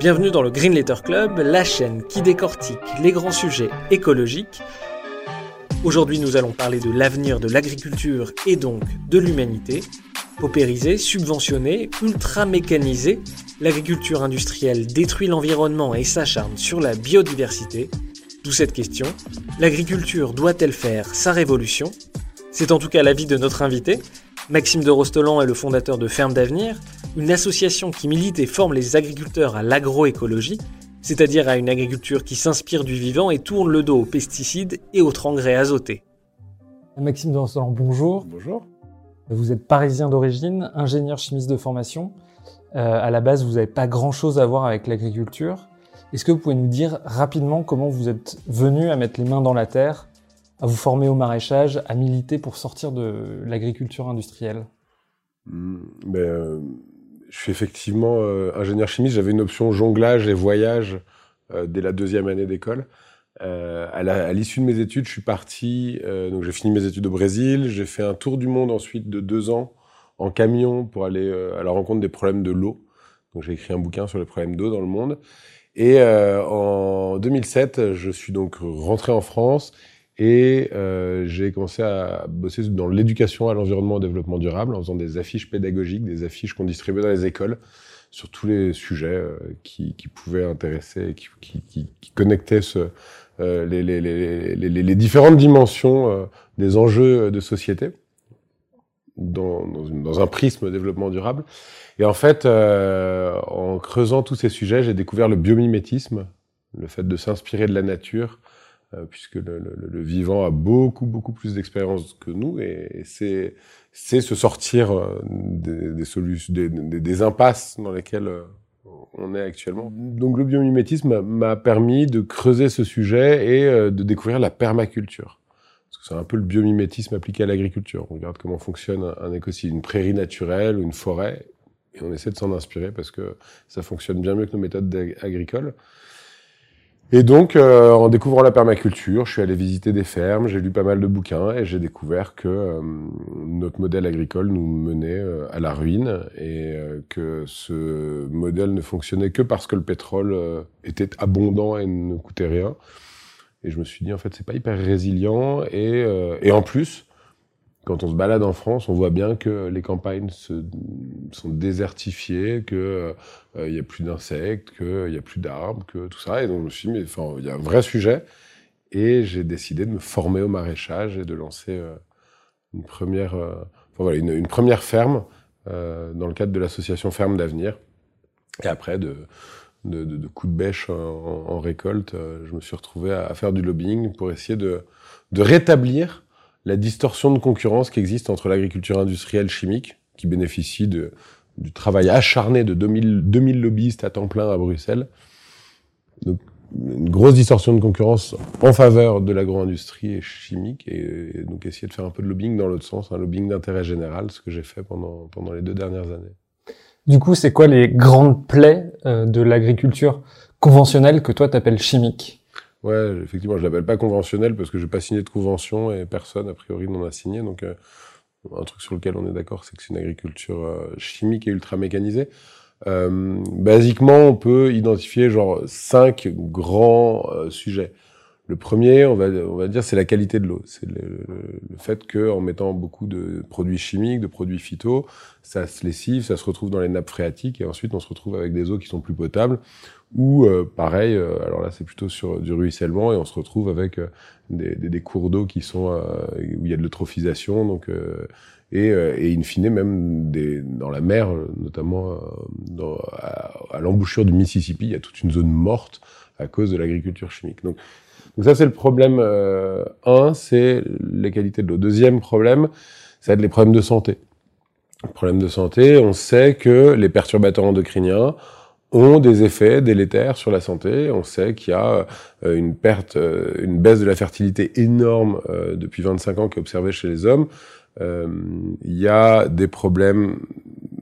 Bienvenue dans le Green Letter Club, la chaîne qui décortique les grands sujets écologiques. Aujourd'hui, nous allons parler de l'avenir de l'agriculture et donc de l'humanité. Paupériser, subventionner, ultra mécaniser, l'agriculture industrielle détruit l'environnement et s'acharne sur la biodiversité. D'où cette question, l'agriculture doit-elle faire sa révolution? C'est en tout cas l'avis de notre invité. Maxime de Rostolan est le fondateur de Ferme d'Avenir, une association qui milite et forme les agriculteurs à l'agroécologie, c'est-à-dire à une agriculture qui s'inspire du vivant et tourne le dos aux pesticides et aux engrais azotés. Maxime de Rostolan, bonjour. Bonjour. Vous êtes parisien d'origine, ingénieur chimiste de formation. Euh, à la base, vous n'avez pas grand-chose à voir avec l'agriculture. Est-ce que vous pouvez nous dire rapidement comment vous êtes venu à mettre les mains dans la terre, à vous former au maraîchage, à militer pour sortir de l'agriculture industrielle hmm, ben, euh, je suis effectivement euh, ingénieur chimiste. J'avais une option jonglage et voyage euh, dès la deuxième année d'école. À l'issue de mes études, je suis parti. donc j'ai fini mes études au Brésil. J'ai fait un tour du monde ensuite de deux ans en camion pour aller à la rencontre des problèmes de l'eau. Donc j'ai écrit un bouquin sur les problèmes d'eau dans le monde. Et en 2007, je suis donc rentré en France et euh, j'ai commencé à bosser dans l'éducation à l'environnement et au développement durable en faisant des affiches pédagogiques, des affiches qu'on distribuait dans les écoles sur tous les sujets euh, qui, pouvaient intéresser qui, connectaient les, différentes dimensions euh, des enjeux de société dans, dans, un prisme développement durable. Et en fait, en creusant tous ces sujets, j'ai découvert le biomimétisme, le fait de s'inspirer de la nature, puisque le, le, le, vivant a beaucoup beaucoup plus d'expérience que nous et, c'est c'est se sortir euh, des, des solutions des, des, des, impasses dans lesquelles euh, on est actuellement. Donc le biomimétisme m'a permis de creuser ce sujet et de découvrir la permaculture. Parce que c'est un peu le biomimétisme appliqué à l'agriculture. On regarde comment fonctionne un écosystème, une prairie naturelle ou une forêt, et on essaie de s'en inspirer parce que ça fonctionne bien mieux que nos méthodes agricoles. Et donc, euh, en découvrant la permaculture, je suis allé visiter des fermes, j'ai lu pas mal de bouquins et j'ai découvert que euh, notre modèle agricole nous menait euh, à la ruine et que ce modèle ne fonctionnait que parce que le pétrole était abondant et ne coûtait rien. Et je me suis dit, en fait, c'est pas hyper résilient et, et en plus, quand on se balade en France, on voit bien que les campagnes sont désertifiées, que il euh, a plus d'insectes, qu'il y a plus d'arbres, que tout ça. Et donc je me suis dit, mais enfin, il y a un vrai sujet. Et j'ai décidé de me former au maraîchage et de lancer euh, une première, euh, une, première ferme dans le cadre de l'association Ferme d'avenir. Et après, de, coups de bêche en, récolte, je me suis retrouvé à, faire du lobbying pour essayer de rétablir la distorsion de concurrence qui existe entre l'agriculture industrielle chimique, qui bénéficie du travail acharné de 2000, 2000 lobbyistes à temps plein à Bruxelles. Donc, une grosse distorsion de concurrence en faveur de l'agro-industrie et chimique, et, donc essayer de faire un peu de lobbying dans l'autre sens, un lobbying d'intérêt général, ce que j'ai fait pendant, pendant les deux dernières années. Du coup, c'est quoi les grandes plaies euh, de l'agriculture conventionnelle que toi t'appelles chimique? Ouais, effectivement, je l'appelle pas conventionnel parce que je n'ai pas signé de convention et personne, a priori, n'en a signé. Donc, euh, un truc sur lequel on est d'accord, c'est que c'est une agriculture euh, chimique et ultra mécanisée. Euh, basiquement, on peut identifier genre cinq grands sujets. Le premier, on va, on va dire, c'est la qualité de l'eau. C'est le, le, fait que, en mettant beaucoup de produits chimiques, de produits phyto, ça se lessive, ça se retrouve dans les nappes phréatiques, et ensuite on se retrouve avec des eaux qui sont plus potables, ou euh, pareil, euh, alors là c'est plutôt sur du ruissellement et on se retrouve avec euh, des, des, cours d'eau qui sont où il y a de l'eutrophisation, donc et, et in fine même des, dans la mer, notamment dans, à, à l'embouchure du Mississippi, il y a toute une zone morte à cause de l'agriculture chimique. Donc, donc ça c'est le problème un, c'est les qualités de l'eau. Deuxième problème, ça va être les problèmes de santé. problèmes de santé, on sait que les perturbateurs endocriniens ont des effets délétères sur la santé. On sait qu'il y a euh, une perte, euh, une baisse de la fertilité énorme euh, depuis 25 ans qui est observée chez les hommes. Il y a des problèmes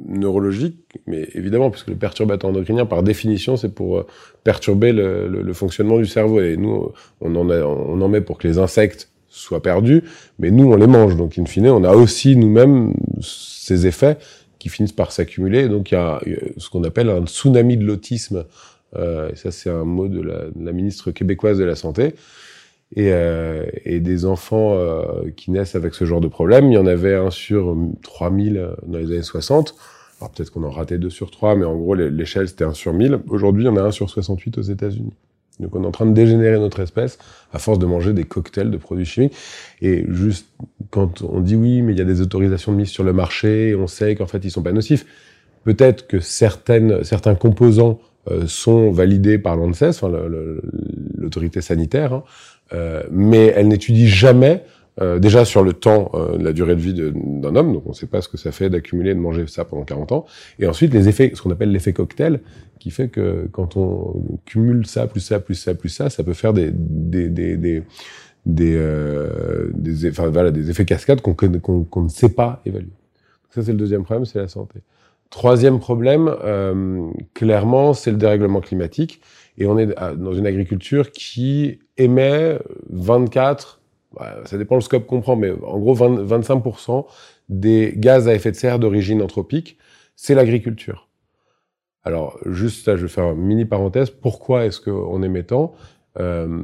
neurologiques, mais évidemment, puisque le perturbateur endocrinien, par définition, c'est pour perturber le, le, fonctionnement du cerveau. Et nous, on en, on en met pour que les insectes soient perdus, mais nous, on les mange. Donc, in fine, on a aussi nous-mêmes ces effets qui finissent par s'accumuler. Donc il y a ce qu'on appelle un tsunami de l'autisme. Euh, ça, c'est un mot de la, de la, ministre québécoise de la Santé. Et, euh, et des enfants euh, qui naissent avec ce genre de problème, il y en avait un sur 3000 dans les années 60. Alors peut-être qu'on en ratait deux sur trois, mais en gros, l'échelle, c'était un sur 1000. Aujourd'hui, il y en a un sur 68 aux États-Unis. Donc on est en train de dégénérer notre espèce à force de manger des cocktails de produits chimiques. Et juste quand on dit oui, mais il y a des autorisations de mise sur le marché, on sait qu'en fait ils sont pas nocifs. Peut-être que certaines, certains composants euh, sont validés par l'ANSES, enfin, l'autorité sanitaire, hein, euh, mais elle n'étudie jamais euh, déjà sur le temps, euh, la durée de vie d'un homme, donc on ne sait pas ce que ça fait d'accumuler de manger ça pendant 40 ans. Et ensuite les effets, ce qu'on appelle l'effet cocktail, qui fait que quand on cumule ça plus ça plus ça plus ça, ça peut faire des des des des des, euh, des, enfin, voilà, des effets cascades qu'on qu'on ne sait pas évaluer. Donc ça c'est le deuxième problème, c'est la santé. Troisième problème, euh, clairement, c'est le dérèglement climatique. Et on est dans une agriculture qui émet 24 ça dépend le scope qu'on prend, mais en gros, 20, 25% des gaz à effet de serre d'origine anthropique, c'est l'agriculture. Alors, juste ça, je vais faire une mini parenthèse. Pourquoi est-ce qu'on émet tant euh,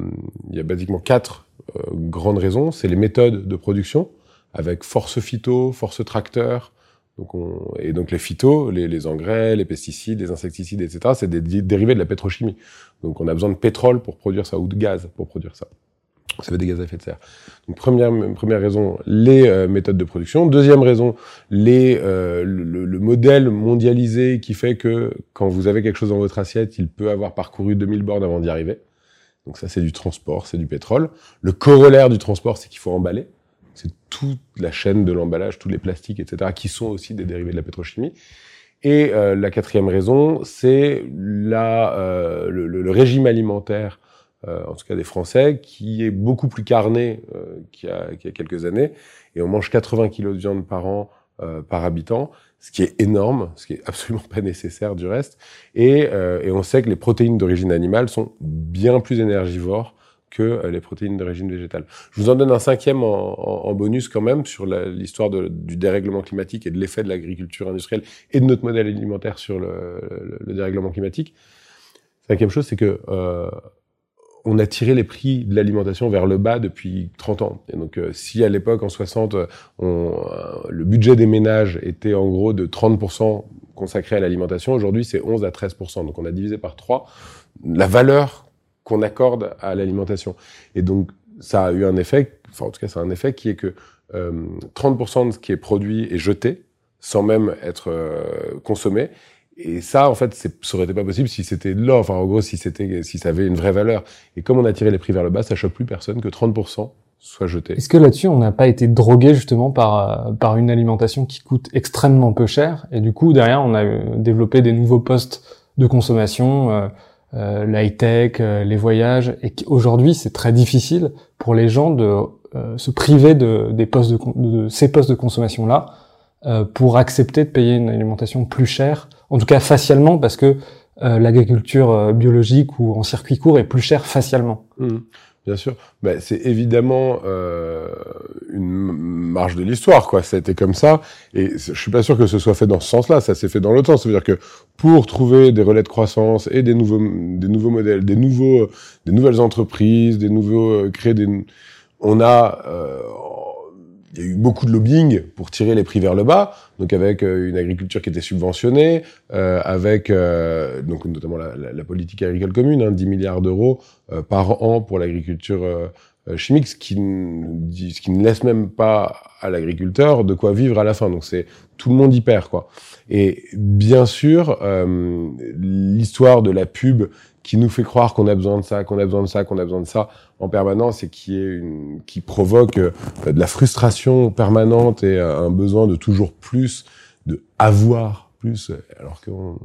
Il y a basiquement quatre euh, grandes raisons. C'est les méthodes de production, avec force phyto, force tracteur, donc on, et donc les phytos, les, les, engrais, les pesticides, les insecticides, etc., c'est des dérivés de la pétrochimie. Donc on a besoin de pétrole pour produire ça, ou de gaz pour produire ça. Ça fait des gaz à effet de serre. Donc première première raison, les euh, méthodes de production. Deuxième raison, les euh, le, le, modèle mondialisé qui fait que quand vous avez quelque chose dans votre assiette, il peut avoir parcouru 2000 bornes avant d'y arriver. Donc ça c'est du transport, c'est du pétrole. Le corollaire du transport, c'est qu'il faut emballer. C'est toute la chaîne de l'emballage, tous les plastiques, etc., qui sont aussi des dérivés de la pétrochimie. Et euh, la quatrième raison, c'est la le, le, régime alimentaire euh, en tout cas des Français, qui est beaucoup plus carné euh, qu'il y, a, quelques années. Et on mange 80 kilos de viande par an euh, par habitant, ce qui est énorme, ce qui est absolument pas nécessaire du reste. Et, et on sait que les protéines d'origine animale sont bien plus énergivores que les protéines d'origine végétale. Je vous en donne un cinquième en, en, bonus quand même sur l'histoire du dérèglement climatique et de l'effet de l'agriculture industrielle et de notre modèle alimentaire sur le, le, le dérèglement climatique. Cinquième chose, c'est que euh, on a tiré les prix de l'alimentation vers le bas depuis 30 ans. Et donc, euh, si à l'époque, en 60, on, euh, le budget des ménages était en gros de 30% consacré à l'alimentation, aujourd'hui, c'est 11 à 13%. Donc, on a divisé par 3 la valeur qu'on accorde à l'alimentation. Et donc, ça a eu un effet, enfin, en tout cas, c'est un effet qui est que euh, 30% de ce qui est produit est jeté, sans même être euh, consommé, et ça, en fait, ça aurait été pas possible si c'était de l'or. Enfin, en gros, si c'était, si ça avait une vraie valeur. Et comme on a tiré les prix vers le bas, ça choque plus personne que 30% soit jeté. Est-ce que là-dessus, on n'a pas été drogué justement par, par une alimentation qui coûte extrêmement peu cher? Et du coup, derrière, on a développé des nouveaux postes de consommation, euh, euh, l'high-tech, euh, les voyages. Et aujourd'hui, c'est très difficile pour les gens de euh, se priver de, des postes de, de ces postes de consommation-là euh, pour accepter de payer une alimentation plus chère en tout cas facialement, parce que euh, l'agriculture euh, biologique ou en circuit court est plus chère facialement. Mmh. Bien sûr, bah, c'est évidemment euh, une marge de l'histoire, quoi. Ça a été comme ça, et je suis pas sûr que ce soit fait dans ce sens-là. Ça s'est fait dans l'autre sens. Ça veut dire que pour trouver des relais de croissance et des nouveaux, des nouveaux modèles, des nouveaux, des nouvelles entreprises, des nouveaux créer des, on a il y a eu beaucoup de lobbying pour tirer les prix vers le bas, donc avec euh, une agriculture qui était subventionnée, euh, avec euh, donc notamment la, la, la, politique agricole commune, hein, 10 milliards d'euros euh, par an pour l'agriculture euh, chimique, ce qui, ce qui ne laisse même pas à l'agriculteur de quoi vivre à la fin. Donc c'est tout le monde y perd quoi. Et bien sûr, l'histoire de la pub qui nous fait croire qu'on a besoin de ça, qu'on a besoin de ça, qu'on a besoin de ça en permanence et qui est une, qui provoque euh, de la frustration permanente et euh, un besoin de toujours plus de avoir plus, alors qu'on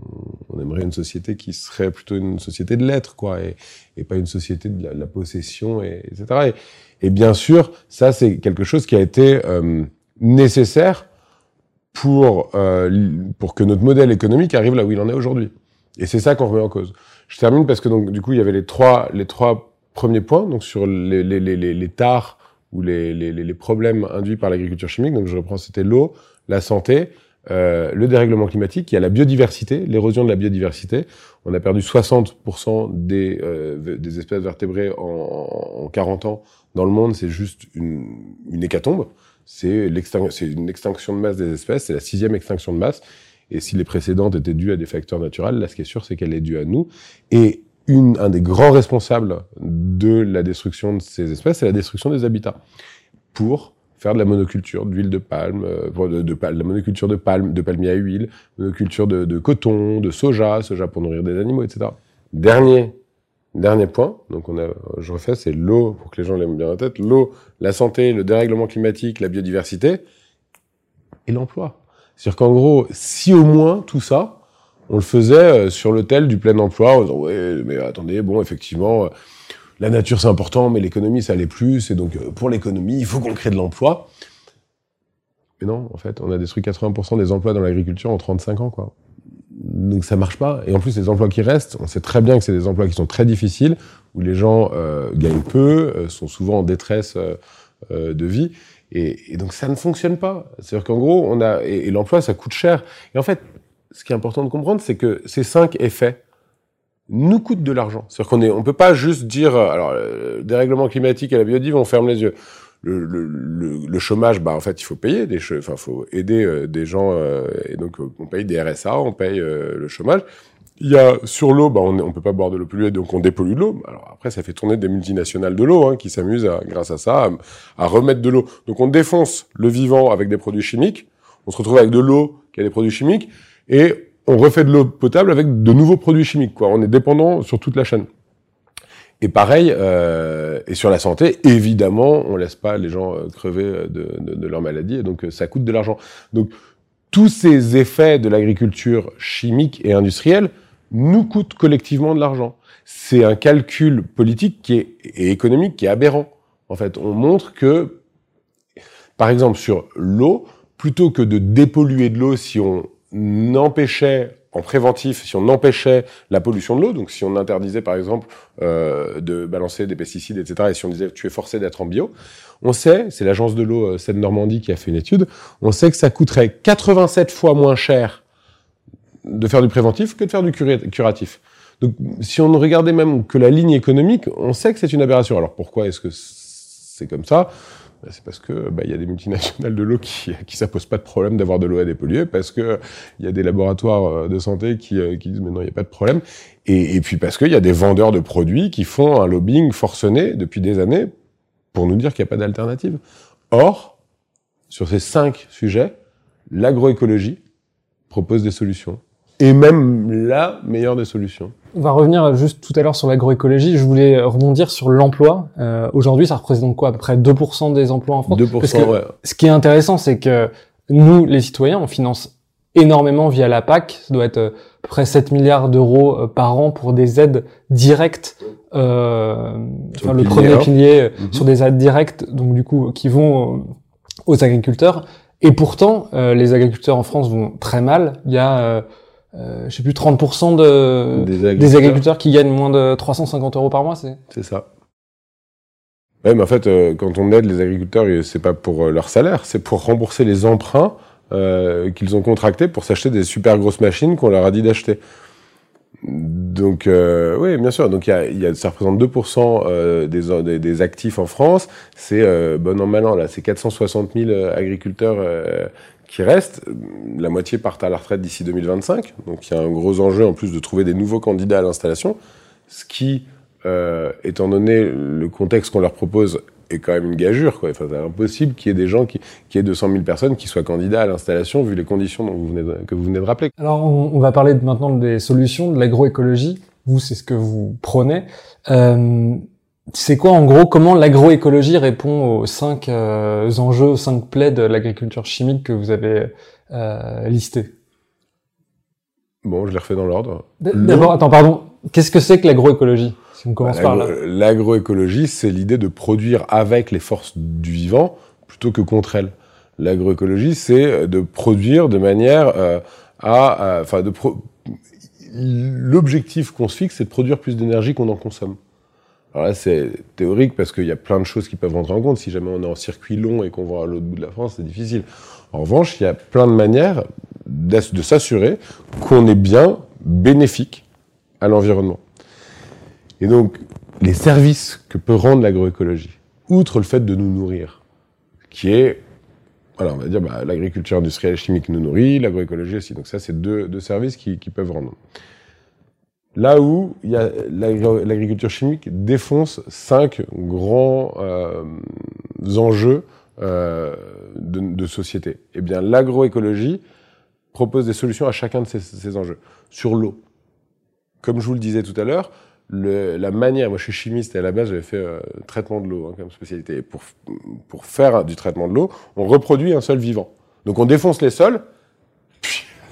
on aimerait une société qui serait plutôt une société de l'être, quoi, et, et, pas une société de la, possession, et, etc. Et, et, bien sûr, ça c'est quelque chose qui a été euh, nécessaire pour euh, pour que notre modèle économique arrive là où il en est aujourd'hui. Et c'est ça qu'on remet en cause. Je termine parce que donc du coup il y avait les trois les trois premiers points donc sur les les les, les, les tares ou les, les, les problèmes induits par l'agriculture chimique. Donc je reprends c'était l'eau, la santé, euh, le dérèglement climatique, il y a la biodiversité, l'érosion de la biodiversité. On a perdu 60% des, euh, des espèces vertébrées en, en, 40 ans dans le monde. C'est juste une, une hécatombe. C'est une extinction de masse des espèces. C'est la sixième extinction de masse. Et si les précédentes étaient dues à des facteurs naturels, là, ce qui est sûr, c'est qu'elle est due à nous. Et un des grands responsables de la destruction de ces espèces, c'est la destruction des habitats. Pour faire de la monoculture d'huile de palme, euh, de, de, la monoculture de palme, palmier à huile, monoculture de, de coton, de soja, soja pour nourrir des animaux, etc. Dernier, dernier point, donc on a, je refais, c'est l'eau, pour que les gens l'aiment bien en tête, l'eau, la santé, le dérèglement climatique, la biodiversité et l'emploi. C'est-à-dire qu'en gros, si au moins tout ça, on le faisait euh, sur l'hôtel du plein emploi, en disant, ouais, mais attendez, bon, effectivement, euh, la nature c'est important, mais l'économie ça l'est plus, et donc euh, pour l'économie, il faut qu'on crée de l'emploi. Mais non, en fait, on a détruit 80% des emplois dans l'agriculture en 35 ans, quoi. Donc ça marche pas. Et en plus, les emplois qui restent, on sait très bien que c'est des emplois qui sont très difficiles, où les gens gagnent peu, sont souvent en détresse de vie. Et, donc ça ne fonctionne pas. C'est-à-dire qu'en gros, on a et, l'emploi, ça coûte cher. Et en fait, ce qui est important de comprendre, c'est que ces cinq effets nous coûtent de l'argent. C'est-à-dire qu'on est, on peut pas juste dire, alors, le dérèglement climatique et la biodive, on ferme les yeux. Le, chômage, bah en fait, il faut payer des, enfin, faut aider euh, des gens, euh, et donc on paye des RSA, on paye euh, le chômage. Il y a sur l'eau, bah on, on peut pas boire de l'eau polluée, donc on dépollue l'eau. Alors après, ça fait tourner des multinationales de l'eau hein, qui s'amusent grâce à ça à, à remettre de l'eau. Donc on défonce le vivant avec des produits chimiques. On se retrouve avec de l'eau qui a des produits chimiques et on refait de l'eau potable avec de nouveaux produits chimiques. Quoi. On est dépendant sur toute la chaîne. Et pareil, euh, et sur la santé, évidemment, on laisse pas les gens euh, crever de, de, de, leur maladie, et donc euh, ça coûte de l'argent. Donc tous ces effets de l'agriculture chimique et industrielle nous coûtent collectivement de l'argent. C'est un calcul politique qui est, et économique qui est aberrant. En fait, on montre que, par exemple, sur l'eau, plutôt que de dépolluer de l'eau si on empêchait en préventif, si on empêchait la pollution de l'eau, donc si on interdisait par exemple euh, de balancer des pesticides, etc., et si on disait tu es forcé d'être en bio, on sait, c'est l'agence de l'eau euh, Seine-Normandie qui a fait une étude, on sait que ça coûterait 87 fois moins cher de faire du préventif que de faire du curatif. Donc si on regardait même que la ligne économique, on sait que c'est une aberration. Alors pourquoi est-ce que c'est comme ça? Bah, c'est parce que bah, il y a des multinationales de l'eau qui qui ça pose pas de problème d'avoir de l'eau à dépolluer parce que il y a des laboratoires euh, de santé qui, euh, qui disent mais non il y a pas de problème et, et puis parce qu'il y a des vendeurs de produits qui font un lobbying forcené depuis des années pour nous dire qu'il n'y a pas d'alternative. Or sur ces cinq sujets, l'agroécologie propose des solutions et même la meilleure des solutions. On va revenir juste tout à l'heure sur l'agroécologie. Je voulais rebondir sur l'emploi. Euh, Aujourd'hui, ça représente quoi? À peu près 2% des emplois en France? 2%, ouais. Ce qui est intéressant, c'est que nous, les citoyens, on finance énormément via la PAC. Ça doit être euh, à peu près 7 milliards d'euros euh, par an pour des aides directes. Euh, enfin, le, premier pilier mm-hmm. sur des aides directes, donc du coup, qui vont aux agriculteurs. Et pourtant, les agriculteurs en France vont très mal. Il y a euh, je sais plus 30% de des agriculteurs. qui gagnent moins de 350 euros par mois, c'est c'est ça. Ouais, mais en fait, euh, quand on aide les agriculteurs, c'est pas pour euh, leur salaire, c'est pour rembourser les emprunts euh, qu'ils ont contractés pour s'acheter des super grosses machines qu'on leur a dit d'acheter. Donc, euh, oui, bien sûr. Donc, il y a, y a, ça représente 2% des, des, des, actifs en France. C'est bon an mal an là, c'est 460 000 agriculteurs qui restent. La moitié partent à la retraite d'ici 2025. Donc il y a un gros enjeu en plus de trouver des nouveaux candidats à l'installation. Ce qui, euh, étant donné le contexte qu'on leur propose, est quand même une gageure. Quoi. Enfin, c'est impossible qu'il y ait des gens, qui, qu'il y ait 200 000 personnes qui soient candidats à l'installation vu les conditions dont vous venez de, que vous venez de rappeler. Alors on, on va parler maintenant des solutions, de l'agroécologie. Vous, c'est ce que vous prenez. Euh, c'est quoi en gros comment l'agroécologie répond aux cinq euh, enjeux, aux cinq plaies de l'agriculture chimique que vous avez euh, listés Bon, je les refais dans l'ordre. D'abord, attends, pardon. Qu'est-ce que c'est que l'agroécologie? Si on commence par là. L'agroécologie, c'est l'idée de produire avec les forces du vivant plutôt que contre elles. L'agroécologie, c'est de produire de manière euh, à, enfin, de pro... l'objectif qu'on se fixe, c'est de produire plus d'énergie qu'on en consomme. Alors là, c'est théorique parce qu'il y a plein de choses qui peuvent rentrer en compte. Si jamais on est en circuit long et qu'on va à l'autre bout de la France, c'est difficile. En revanche, il y a plein de manières de s'assurer qu'on est bien bénéfique à l'environnement. Et donc, les services que peut rendre l'agroécologie, outre le fait de nous nourrir, qui est, alors on va dire, bah, l'agriculture industrielle chimique nous nourrit, l'agroécologie aussi. Donc ça, c'est deux, services qui, peuvent rendre. Là où il y a l'agriculture chimique défonce cinq grands euh, enjeux euh, de, société. Eh bien, l'agroécologie propose des solutions à chacun de ces, enjeux. Sur l'eau, comme je vous le disais tout à l'heure, la manière, moi je suis chimiste et à la base j'avais fait euh, traitement de l'eau hein, comme spécialité. pour, faire du traitement de l'eau, on reproduit un sol vivant. Donc on défonce les sols,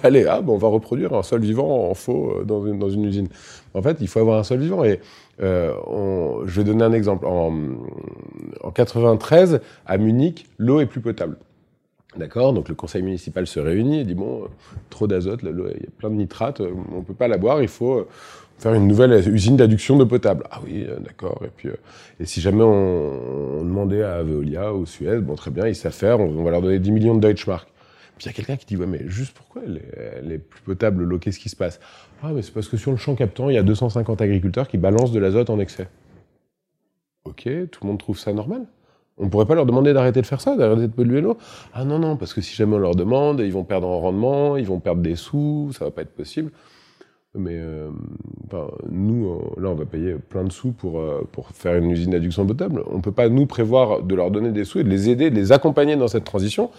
allez, ah, on va reproduire un sol vivant en faux euh, dans une, usine. En fait, il faut avoir un sol vivant. Et euh, je vais donner un exemple. En, en 93, à Munich, l'eau est plus potable. D'accord? Donc le conseil municipal se réunit et dit bon, euh, trop d'azote, il y a plein de nitrates, on peut pas la boire, il faut faire une nouvelle usine d'adduction d'eau potable. Ah oui, d'accord. Et puis, et si jamais on, demandait à Veolia ou Suez, bon très bien, ils savent faire, on, va leur donner 10 millions de Deutschmark. Puis il y a quelqu'un qui dit ouais mais juste pourquoi elle est, plus potable l'eau Qu'est-ce qui se passe? Ah mais c'est parce que sur le champ captant, il y a 250 agriculteurs qui balancent de l'azote en excès. Ok, tout le monde trouve ça normal on pourrait pas leur demander d'arrêter de faire ça, d'arrêter de polluer l'eau? Ah non, non, parce que si jamais on leur demande, ils vont perdre en rendement, ils vont perdre des sous, ça va pas être possible. Mais euh, nous, euh, là, on va payer plein de sous pour, euh, pour faire une usine d'adduction potable. On peut pas, nous, prévoir de leur donner des sous et de les aider, de les accompagner dans cette transition,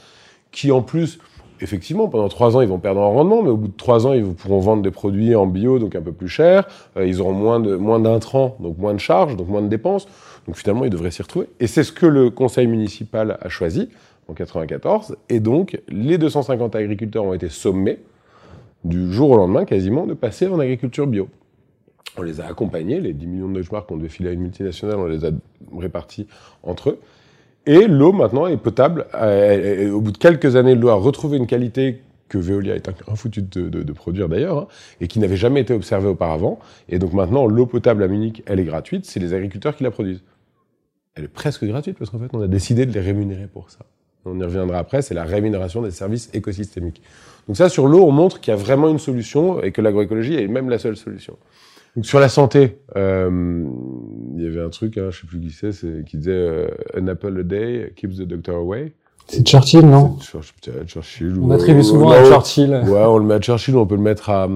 qui en plus, effectivement, pendant trois ans, ils vont perdre en rendement, mais au bout de trois ans, ils pourront vendre des produits en bio, donc un peu plus cher. ils auront moins de moins d'intrants, donc moins de charges, donc moins de dépenses. Donc finalement, ils devraient s'y retrouver. Et c'est ce que le conseil municipal a choisi en 94. Et donc, les 250 agriculteurs ont été sommés, du jour au lendemain quasiment, de passer en agriculture bio. On les a accompagnés, les 10 millions de Deutschmark qu'on devait filer à une multinationale, on les a répartis entre eux. Et l'eau maintenant est potable. au bout de quelques années, l'eau a retrouvé une qualité que Veolia est infoutu de, de, de produire d'ailleurs, hein, et qui n'avait jamais été observée auparavant. Et donc maintenant, l'eau potable à Munich, elle est gratuite, c'est les agriculteurs qui la produisent elle est presque gratuite parce qu'en fait, on a décidé de les rémunérer pour ça. On y reviendra après, c'est la rémunération des services écosystémiques. Donc ça, sur l'eau, on montre qu'il y a vraiment une solution et que l'agroécologie est même la seule solution. Donc sur la santé, euh, il y avait un truc, hein, je sais plus qui c'est, qui disait euh, An apple a day keeps the doctor away. C'est Churchill, non Churchill. On attribue souvent à Churchill. Ouais, on le met à Churchill, on peut le mettre à,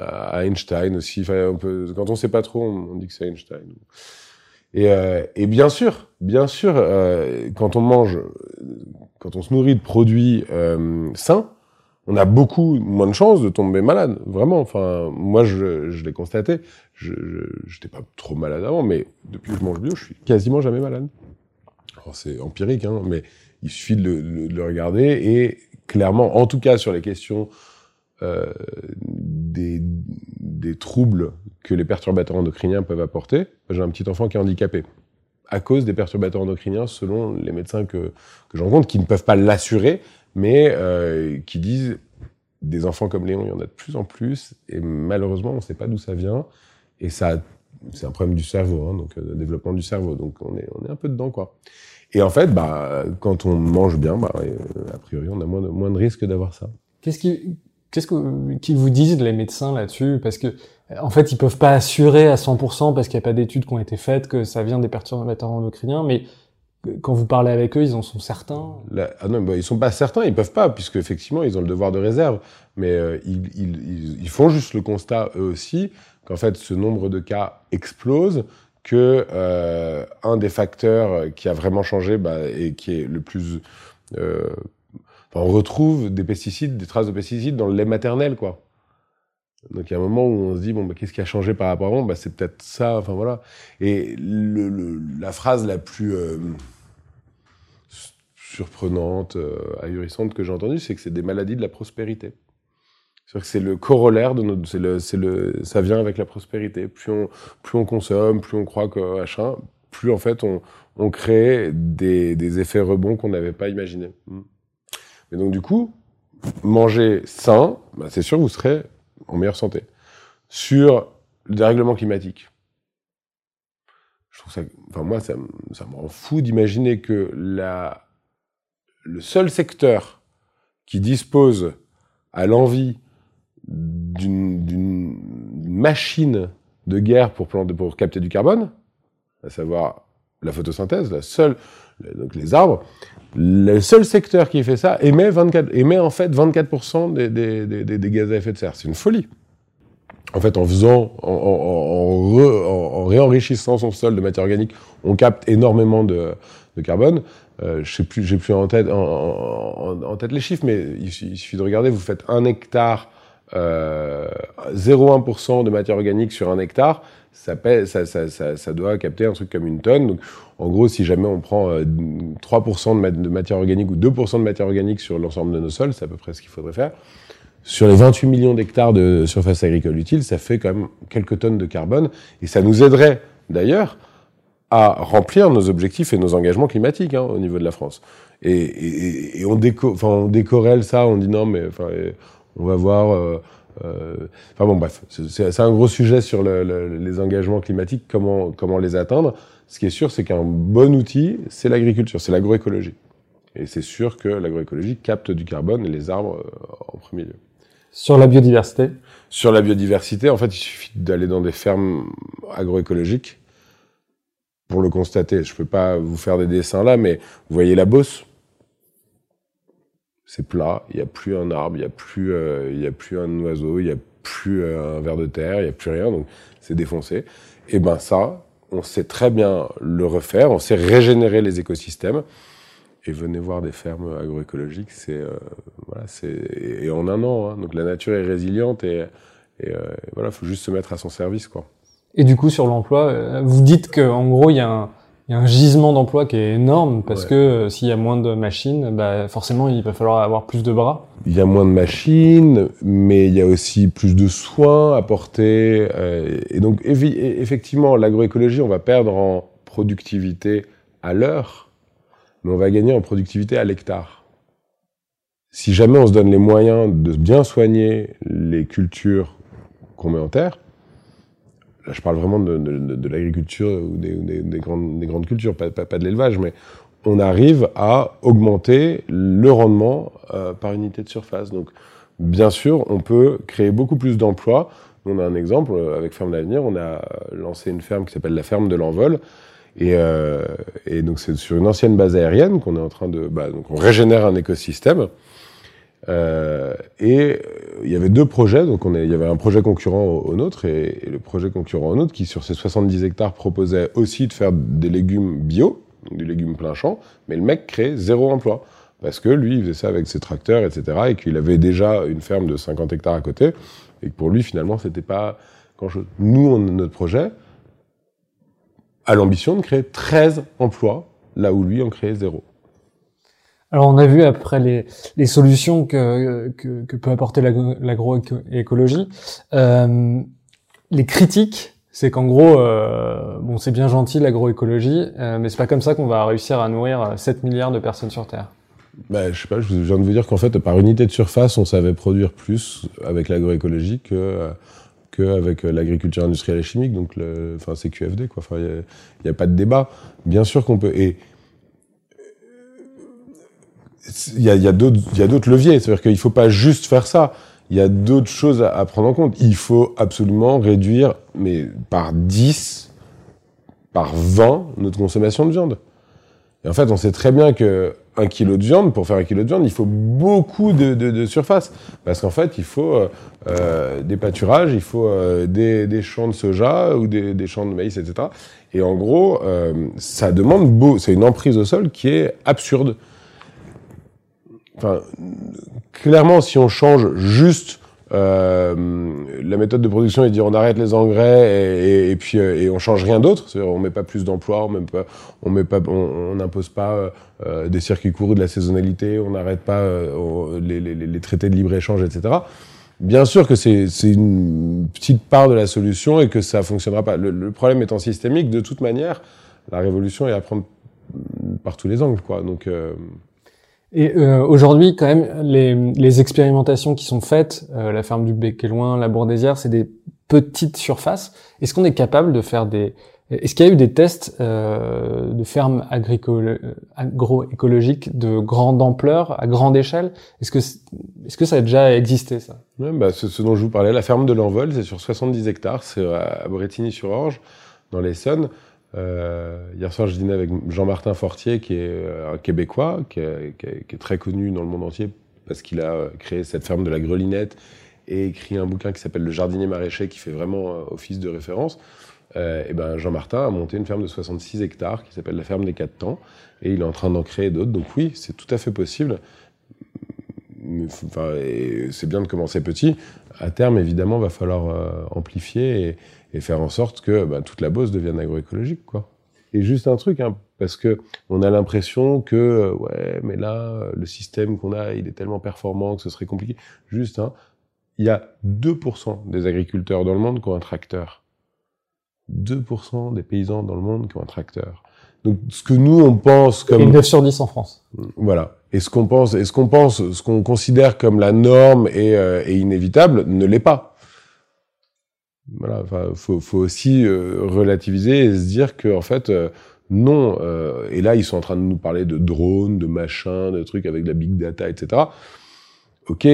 à Einstein aussi. Enfin, on peut, quand on sait pas trop, on, on dit que c'est Einstein. Et, euh, et, bien sûr, bien sûr, euh, quand on mange, quand on se nourrit de produits euh, sains, on a beaucoup moins de chances de tomber malade. Vraiment. Enfin, moi, je, je l'ai constaté. Je n'étais pas trop malade avant, mais depuis que je mange bio, je suis quasiment jamais malade. Alors c'est empirique, hein, mais il suffit de le, de le, regarder et clairement, en tout cas sur les questions euh, des, des troubles que les perturbateurs endocriniens peuvent apporter. J'ai un petit enfant qui est handicapé à cause des perturbateurs endocriniens, selon les médecins que, que je rencontre, qui ne peuvent pas l'assurer, mais euh, qui disent des enfants comme Léon, il y en a de plus en plus, et malheureusement, on ne sait pas d'où ça vient, et ça, c'est un problème du cerveau, hein, donc euh, développement du cerveau, donc on est, on est un peu dedans, quoi. Et en fait, bah, quand on mange bien, bah, euh, a priori, on a moins de, moins de risques d'avoir ça. Qu'est-ce qui, qu'est-ce que, qu'ils vous disent les médecins là-dessus? Parce que en fait, ils peuvent pas assurer à 100% parce qu'il n'y a pas d'études qui ont été faites que ça vient des perturbateurs endocriniens, mais quand vous parlez avec eux, ils en sont certains ah non, bah, ils sont pas certains, ils peuvent pas, puisque effectivement, ils ont le devoir de réserve. Mais euh, ils, font juste le constat, eux aussi, qu'en fait, ce nombre de cas explose, que euh, un des facteurs qui a vraiment changé bah, et qui est le plus... Euh, on retrouve des pesticides, des traces de pesticides dans le lait maternel, quoi. Donc il y a un moment où on se dit bon bah, qu'est-ce qui a changé par rapport à avant? Bah, c'est peut-être ça enfin voilà et la phrase la plus surprenantes, euh, ahurissantes que j'ai entendues, c'est que c'est des maladies de la prospérité. C'est que c'est le corollaire de notre, c'est le, c'est le, ça vient avec la prospérité. Plus on, plus on consomme, plus on croit que machin, plus en fait on, on crée des, des effets rebonds qu'on n'avait pas imaginés. Hmm. Mais donc du coup, manger sain, bah, c'est sûr que vous serez en meilleure santé. Sur le dérèglement climatique, je trouve ça, enfin moi ça, ça me rend fou d'imaginer que la, le seul secteur qui dispose à l'envie d'une machine de guerre pour, pour capter du carbone, à savoir la photosynthèse, les arbres, le seul secteur qui fait ça émet, 24, émet en fait 24% des, des, des, des, gaz à effet de serre. C'est une folie. En fait, en faisant, en, en, en, réenrichissant son sol de matière organique, on capte énormément de, de carbone. Euh, je sais plus, j'ai plus en tête, en, en, tête les chiffres, mais il, suffit de regarder. Vous faites un hectare, euh, 0,1% de matière organique sur un hectare, ça, ça, ça, ça, ça, doit capter un truc comme une tonne. Donc, en gros, si jamais on prend 3% euh, de, matière organique ou 2% de matière organique sur l'ensemble de nos sols, c'est à peu près ce qu'il faudrait faire. Sur les 28 millions d'hectares de surface agricole utile, ça fait quand même quelques tonnes de carbone, et ça nous aiderait d'ailleurs à remplir nos objectifs et nos engagements climatiques hein, au niveau de la France. Et, et, et on, déco on décorrèle ça, on dit non, mais on va voir. Euh, euh, enfin bon, bref, c'est un gros sujet sur le, le, les engagements climatiques, comment, comment les atteindre. Ce qui est sûr, c'est qu'un bon outil, c'est l'agriculture, c'est l'agroécologie. Et c'est sûr que l'agroécologie capte du carbone et les arbres euh, en premier lieu. Sur la biodiversité Sur la biodiversité, en fait, il suffit d'aller dans des fermes agroécologiques pour le constater. Je peux pas vous faire des dessins là, mais vous voyez la bosse C'est plat, il n'y a plus un arbre, il n'y a, plus, euh, a plus un oiseau, il n'y a plus euh, un ver de terre, il n'y a plus rien, donc c'est défoncé. Et ben ça, on sait très bien le refaire, on sait régénérer les écosystèmes. Et venez voir des fermes agroécologiques, c'est euh, voilà, c'est et en un an. Hein. Donc la nature est résiliente et, et euh, voilà, faut juste se mettre à son service, quoi. Et du coup, sur l'emploi, euh, vous dites que en gros, il y a un, il y a un gisement d'emploi qui est énorme parce que euh, s'il y a moins de machines, bah, forcément il va falloir avoir plus de bras. Il y a moins de machines, mais il y a aussi plus de soins apportés. Euh, et donc effectivement, l'agroécologie, on va perdre en productivité à l'heure, mais on va gagner en productivité à l'hectare. Si jamais on se donne les moyens de bien soigner les cultures qu'on met en terre, là je parle vraiment de, l'agriculture ou des, des, des, grandes, des, grandes, cultures, pas, de l'élevage, mais on arrive à augmenter le rendement euh, par unité de surface. Donc, bien sûr, on peut créer beaucoup plus d'emplois. On a un exemple euh, avec Ferme d'Avenir, on a lancé une ferme qui s'appelle la ferme de l'envol. Et, euh, et donc c'est sur une ancienne base aérienne qu'on est en train de, bah, donc on régénère un écosystème. Euh, et euh, il y avait deux projets, donc il y avait un projet concurrent au, au nôtre et, le projet concurrent au nôtre qui sur ces 70 hectares proposait aussi de faire des légumes bio, du légume plein champ, mais le mec crée zéro emploi parce que lui il faisait ça avec ses tracteurs, etc. et qu'il avait déjà une ferme de 50 hectares à côté et que pour lui finalement c'était pas grand chose. Nous, on, notre projet a l'ambition de créer 13 emplois là où lui en créait zéro. Alors on a vu après les, les solutions que, que, que, peut apporter l'agroécologie, euh, les critiques, c'est qu'en gros, euh, bon c'est bien gentil l'agroécologie, euh, mais c'est pas comme ça qu'on va réussir à nourrir 7 milliards de personnes sur Terre. Ben, je sais pas, je viens de vous dire qu'en fait, par unité de surface, on savait produire plus avec l'agroécologie que qu'avec l'agriculture industrielle et chimique, donc le, enfin c'est QFD quoi. Enfin, il n'y a, pas de débat. Bien sûr qu'on peut et il y a, y a d'autres leviers. C'est-à-dire qu'il ne faut pas juste faire ça. Il y a d'autres choses à, à, prendre en compte. Il faut absolument réduire, mais par 10, par 20, notre consommation de viande. Et en fait, on sait très bien que un kilo de viande, pour faire un kilo de viande, il faut beaucoup de, surface. Parce qu'en fait, il faut euh, euh, des pâturages, il faut euh, des, champs de soja ou des, champs de maïs, etc. Et en gros, ça demande beau, c'est une emprise au sol qui est absurde. Enfin, clairement, si on change juste Euh, la méthode de production est de dire on arrête les engrais et, et, puis et on change rien d'autre. On met pas plus d'emplois, on met pas, on met pas, on n'impose pas des circuits courts de la saisonnalité, on n'arrête pas les, les, les, traités de libre échange, etc. Bien sûr que c'est une petite part de la solution et que ça fonctionnera pas. Le, le problème étant systémique, de toute manière, la révolution est à prendre par tous les angles, quoi. Donc euh... Et euh, aujourd'hui, quand même, les, les, expérimentations qui sont faites, euh, la ferme du Bec est loin, la Bourdésière, c'est des petites surfaces. Est-ce qu'on est capable de faire des... Est-ce qu'il y a eu des tests euh, de fermes agroécologiques de grande ampleur, à grande échelle? Est-ce que, est-ce que ça a déjà existé, ça? Ouais, bah, ce, ce, dont je vous parlais, la ferme de l'Envol, c'est sur 70 hectares, c'est à Bretigny-sur-Orge, dans l'Essonne. Euh, hier soir, je dînais avec Jean-Martin Fortier, qui est euh, un Québécois, qui est, très connu dans le monde entier parce qu'il a créé cette ferme de la Grelinette et écrit un bouquin qui s'appelle Le jardinier maraîcher, qui fait vraiment euh, office de référence. Euh, et ben Jean-Martin a monté une ferme de 66 hectares qui s'appelle la ferme des quatre temps, et il est en train d'en créer d'autres. Donc oui, c'est tout à fait possible. C'est bien de commencer petit. À terme, évidemment, va falloir euh, amplifier et, faire en sorte que bah, toute la Beauce devienne agroécologique, quoi. Et juste un truc, hein, parce que on a l'impression que euh, ouais, mais là, le système qu'on a, il est tellement performant que ce serait compliqué. Juste, hein, il y a 2% des agriculteurs dans le monde qui ont un tracteur. 2% des paysans dans le monde qui ont un tracteur. Donc, ce que nous on pense comme et 9 sur 10 en France. Voilà. Et ce qu'on pense, et ce qu'on pense, ce qu'on considère comme la norme et, euh, et inévitable, ne l'est pas. Voilà, enfin, faut, faut aussi euh, relativiser et se dire que en fait, euh, non. Et là, ils sont en train de nous parler de drones, de machins, de trucs avec la big data, etc. Ok,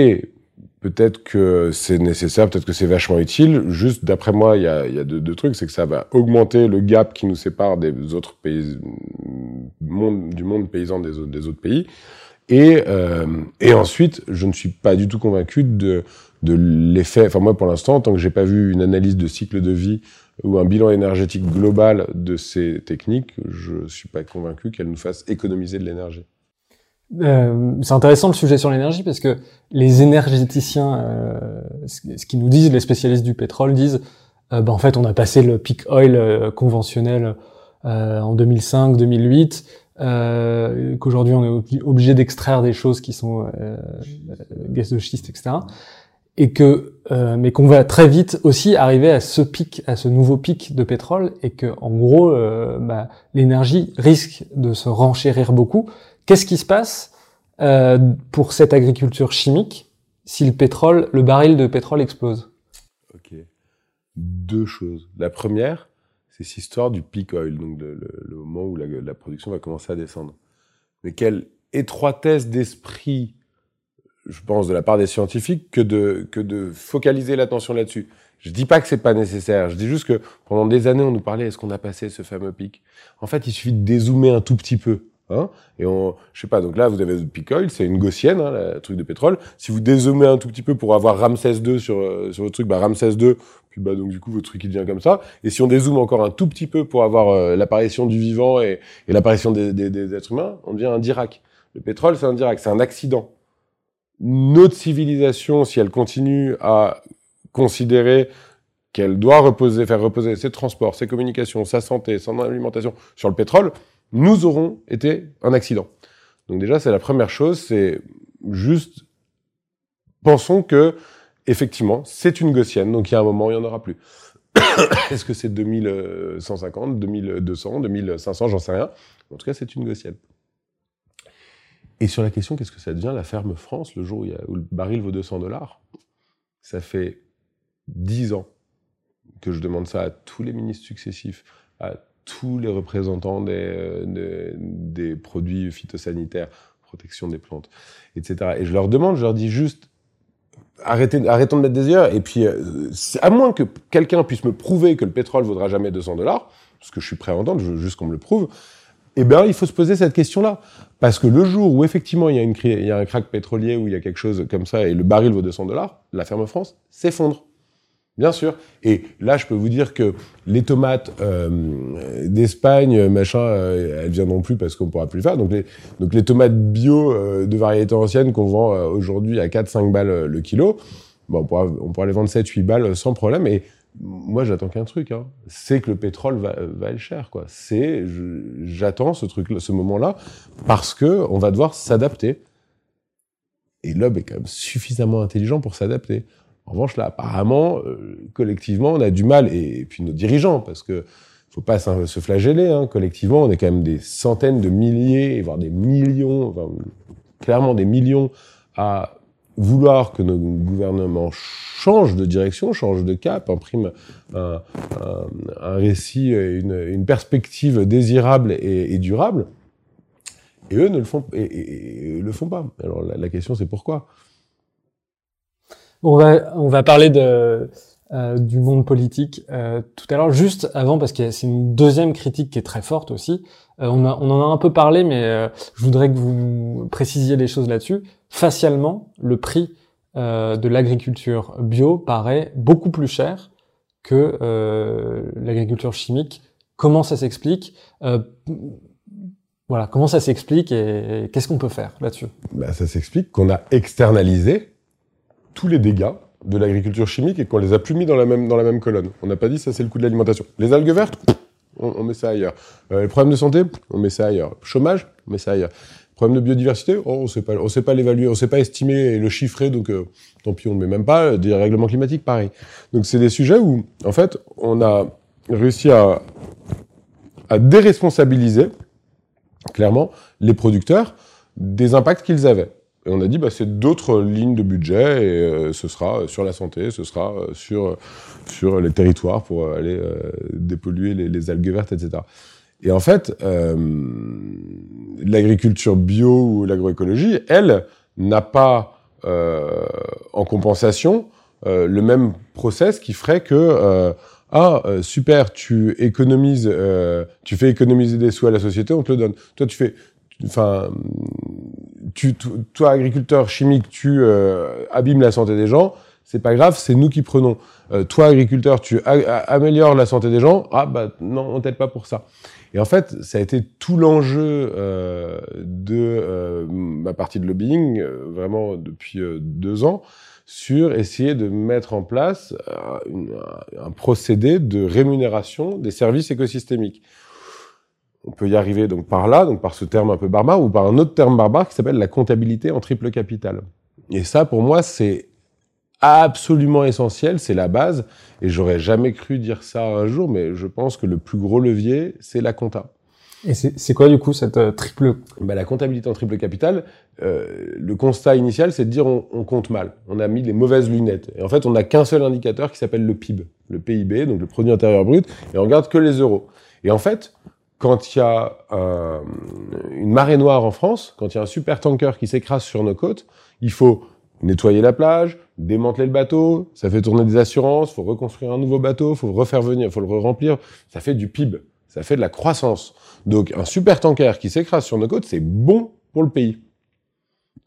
peut-être que c'est nécessaire, peut-être que c'est vachement utile. Juste, d'après moi, il y a, y a deux, deux, trucs, c'est que ça va augmenter le gap qui nous sépare des autres pays, du monde paysan des autres, des autres pays. Et, euh, et ensuite, je ne suis pas du tout convaincu de, de l'effet. Enfin, moi, pour l'instant, tant que j'ai pas vu une analyse de cycle de vie ou un bilan énergétique global de ces techniques, je suis pas convaincu qu'elles nous fassent économiser de l'énergie. Euh, c'est intéressant le sujet sur l'énergie parce que les énergéticiens, euh, ce qu'ils nous disent, les spécialistes du pétrole disent, euh, ben, en fait, on a passé le peak oil euh, conventionnel euh, en 2005-2008 euh, qu'aujourd'hui on est obligé d'extraire des choses qui sont gaz de schiste, etc. Et que, euh, mais qu'on va très vite aussi arriver à ce pic, à ce nouveau pic de pétrole, et que en gros, euh, bah, l'énergie risque de se renchérir beaucoup. Qu'est-ce qui se passe euh, pour cette agriculture chimique si le pétrole, le baril de pétrole explose? Ok, deux choses. La première, c'est cette histoire du peak oil, donc le, moment où la, production va commencer à descendre. Mais quelle étroitesse d'esprit, je pense, de la part des scientifiques, que de, que de focaliser l'attention là-dessus. Je dis pas que c'est pas nécessaire, je dis juste que pendant des années, on nous parlait, est-ce qu'on a passé ce fameux pic? En fait, il suffit de dézoomer un tout petit peu. Hein et on, je sais pas, donc là, vous avez le peak oil, c'est une gaussienne, hein, le truc de pétrole. Si vous dézoomez un tout petit peu pour avoir Ramsès 2 sur, euh, sur votre truc, bah, Ramsès 2, puis bah, donc du coup, votre truc, il devient comme ça. Et si on dézoome encore un tout petit peu pour avoir euh, l'apparition du vivant et, et l'apparition des, des, des, êtres humains, on devient un Dirac. Le pétrole, c'est un Dirac, c'est un accident. Notre civilisation, si elle continue à considérer qu'elle doit reposer, faire reposer ses transports, ses communications, sa santé, son alimentation sur le pétrole, nous aurons été un accident. Donc déjà, c'est la première chose, c'est juste pensons que effectivement, c'est une gaussienne, donc il y a un moment, il n'y en aura plus. Est-ce que c'est 2150, 2200, 2500, j'en sais rien. En tout cas, c'est une gaussienne. Et sur la question, qu'est-ce que ça devient la ferme France le jour où, le baril vaut 200 dollars? Ça fait 10 ans que je demande ça à tous les ministres successifs, à tous les représentants des, des, produits phytosanitaires, protection des plantes, etc. Et je leur demande, je leur dis juste, arrêtez, arrêtons de mettre des yeux, et puis, euh, à moins que quelqu'un puisse me prouver que le pétrole vaudra jamais 200 dollars, parce que je suis prêt à entendre, je veux juste qu'on me le prouve, eh bien, il faut se poser cette question-là. Parce que le jour où effectivement il y, a un crack pétrolier, où il y a quelque chose comme ça, et le baril vaut 200 dollars, la ferme France s'effondre. Bien sûr. Et là, je peux vous dire que les tomates euh, d'Espagne, machin, euh, elles viendront plus parce qu'on pourra plus le faire. Donc les, tomates bio euh, de variété ancienne qu'on vend euh, aujourd'hui à 4-5 balles le kilo, on pourra, les vendre 7, 8 balles sans problème. Moi, j'attends qu'un truc, hein. c'est que le pétrole va, être cher, quoi. C'est, j'attends ce truc, ce moment-là, parce que on va devoir s'adapter. Et l'homme est quand même suffisamment intelligent pour s'adapter. En revanche, là, apparemment, euh, collectivement, on a du mal, et, puis nos dirigeants, parce que faut pas se flageller, hein. collectivement, on est quand même des centaines de milliers, voire des millions, clairement des millions à vouloir que nos gouvernements changent de direction, changent de cap, impriment un, un, récit, une, une, perspective désirable et, durable, et eux ne le font, et, le font pas. Alors la, la question c'est pourquoi? On va, on va parler de, euh, du monde politique euh, tout à l'heure. Juste avant, parce que c'est une deuxième critique qui est très forte aussi. Euh, on, a, on, en a un peu parlé, mais euh, je voudrais que vous précisiez les choses là-dessus. Facialement, le prix euh, de l'agriculture bio paraît beaucoup plus cher que l'agriculture chimique. Comment ça s'explique Voilà, comment ça s'explique et, qu'est-ce qu'on peut faire là-dessus? Bah, Ça s'explique qu'on a externalisé tous les dégâts de l'agriculture chimique et qu'on les a plus mis dans la même, dans la même colonne. On n'a pas dit ça c'est le coût de l'alimentation. Les algues vertes, on, met ça ailleurs. Euh, les problèmes de santé, on met ça ailleurs. Chômage, on met ça ailleurs. Problème de biodiversité, oh, on sait pas, sait pas l'évaluer, on sait pas estimer et le chiffrer, donc euh, tant pis, on ne met même pas. Des règlements climatiques, pareil. Donc c'est des sujets où, en fait, on a réussi à déresponsabiliser, clairement, les producteurs des impacts qu'ils avaient. Et on a dit, bah, c'est d'autres lignes de budget, et euh, ce sera sur la santé, ce sera euh, sur, sur les territoires pour aller euh, dépolluer les, les, algues vertes, etc. Et en fait, l'agriculture bio ou l'agroécologie, elle, n'a pas en compensation le même process qui ferait que ah super, tu économises, tu fais économiser des sous à la société, on te le donne. Toi, tu fais, enfin, tu, toi, agriculteur chimique, tu euh, abîmes la santé des gens, c'est pas grave, c'est nous qui prenons. Euh, toi, agriculteur, tu améliores la santé des gens, ah bah non, on t'aide pas pour ça. Et en fait, ça a été tout l'enjeu euh, de euh, ma partie de lobbying, euh, vraiment depuis deux ans, sur essayer de mettre en place une, un procédé de rémunération des services écosystémiques on peut y arriver donc par là, donc par ce terme un peu barbare, ou par un autre terme barbare qui s'appelle la comptabilité en triple capital. Et ça, pour moi, c'est absolument essentiel, c'est la base, et j'aurais jamais cru dire ça un jour, mais je pense que le plus gros levier, c'est la compta. Et c'est quoi du coup cette euh, triple? Bah, La comptabilité en triple capital, euh, le constat initial, c'est de dire on, on, compte mal, on a mis les mauvaises lunettes. Et en fait, on n'a qu'un seul indicateur qui s'appelle le PIB, le PIB, donc le produit intérieur brut, et on regarde que les euros. Et en fait, quand il y a euh, une marée noire en France, quand il y a un super tanker qui s'écrase sur nos côtes, il faut nettoyer la plage, démanteler le bateau, ça fait tourner des assurances, faut reconstruire un nouveau bateau, faut refaire venir, faut le remplir, ça fait du PIB, ça fait de la croissance. Donc un super tanker qui s'écrase sur nos côtes, c'est bon pour le pays.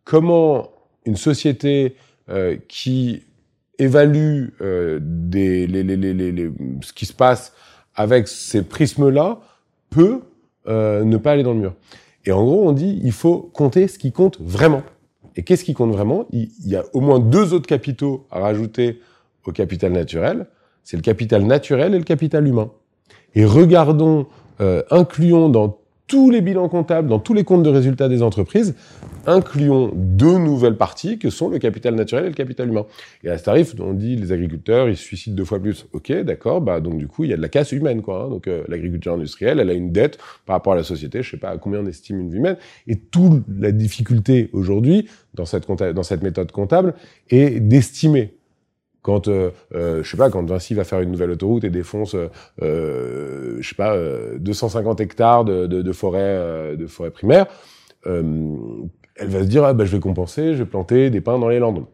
Comment une société euh, qui évalue euh, des, les, les, les, ce qui se passe avec ces prismes-là euh, ne pas aller dans le mur. Et en gros, on dit il faut compter ce qui compte vraiment. Et qu'est-ce qui compte vraiment? Il, y a au moins deux autres capitaux à rajouter au capital naturel. C'est le capital naturel et le capital humain. Et regardons, euh, incluons dans tous les bilans comptables, dans tous les comptes de résultats des entreprises, incluons deux nouvelles parties que sont le capital naturel et le capital humain. Et à ce tarif, on dit les agriculteurs, ils se suicident deux fois plus. Ok, d'accord, bah donc du coup, il y a de la casse humaine, quoi. Hein. Donc euh, l'agriculture industrielle, elle a une dette par rapport à la société, je sais pas à combien on estime une vie humaine. Et toute la difficulté aujourd'hui dans cette, dans cette méthode comptable est d'estimer quand euh, euh, je sais pas quand Vinci va faire une nouvelle autoroute et défonce euh, euh je sais pas 250 hectares de, de, de forêt de forêt primaire elle va se dire ah, bah, je vais compenser je vais planter des pins dans les landes.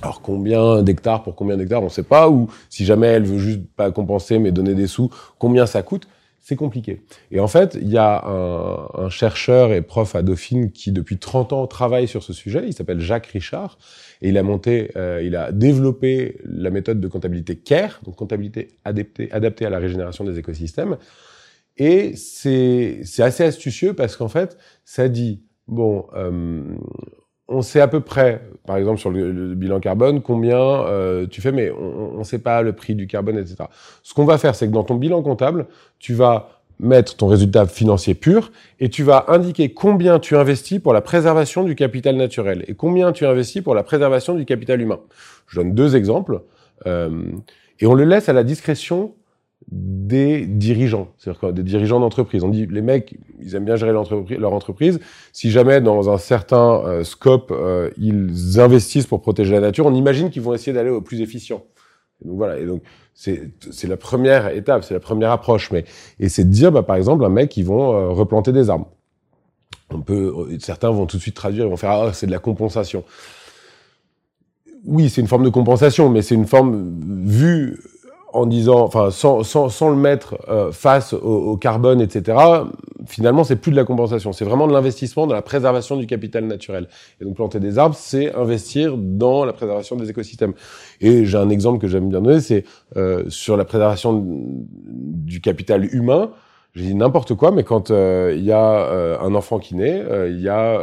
Alors combien d'hectares pour combien d'hectares on sait pas ou si jamais elle veut juste pas compenser mais donner des sous combien ça coûte? C'est compliqué. Et en fait, il y a un, un, chercheur et prof à Dauphine qui, depuis 30 ans, travaille sur ce sujet. Il s'appelle Jacques Richard. Et il a monté, euh, il a développé la méthode de comptabilité CARE, donc comptabilité adaptée, adaptée à la régénération des écosystèmes. Et c'est assez astucieux parce qu'en fait, ça dit, bon, euh, on sait à peu près, par exemple sur le, bilan carbone, combien euh, tu fais, mais on ne sait pas le prix du carbone, etc. Ce qu'on va faire, c'est que dans ton bilan comptable, tu vas mettre ton résultat financier pur et tu vas indiquer combien tu investis pour la préservation du capital naturel et combien tu investis pour la préservation du capital humain. Je donne deux exemples euh, et on le laisse à la discrétion des dirigeants, c'est-à-dire des dirigeants d'entreprise. On dit les mecs, ils aiment bien gérer leur entreprise. Si jamais dans un certain euh, scope euh, ils investissent pour protéger la nature, on imagine qu'ils vont essayer d'aller au plus efficient. donc voilà. Et donc c'est la première étape, c'est la première approche. Mais et c'est de dire bah par exemple un mec ils vont euh, replanter des arbres. On peut certains vont tout de suite traduire, ils vont faire ah c'est de la compensation. Oui, c'est une forme de compensation, mais c'est une forme vue en disant, enfin, sans, sans, sans le mettre euh, face au, carbone, etc. Finalement, c'est plus de la compensation, c'est vraiment de l'investissement dans la préservation du capital naturel. Et donc, planter des arbres, c'est investir dans la préservation des écosystèmes. Et j'ai un exemple que j'aime bien donner, c'est euh, sur la préservation du capital humain. J'ai dit n'importe quoi, mais quand euh, il y a un enfant qui naît, il y a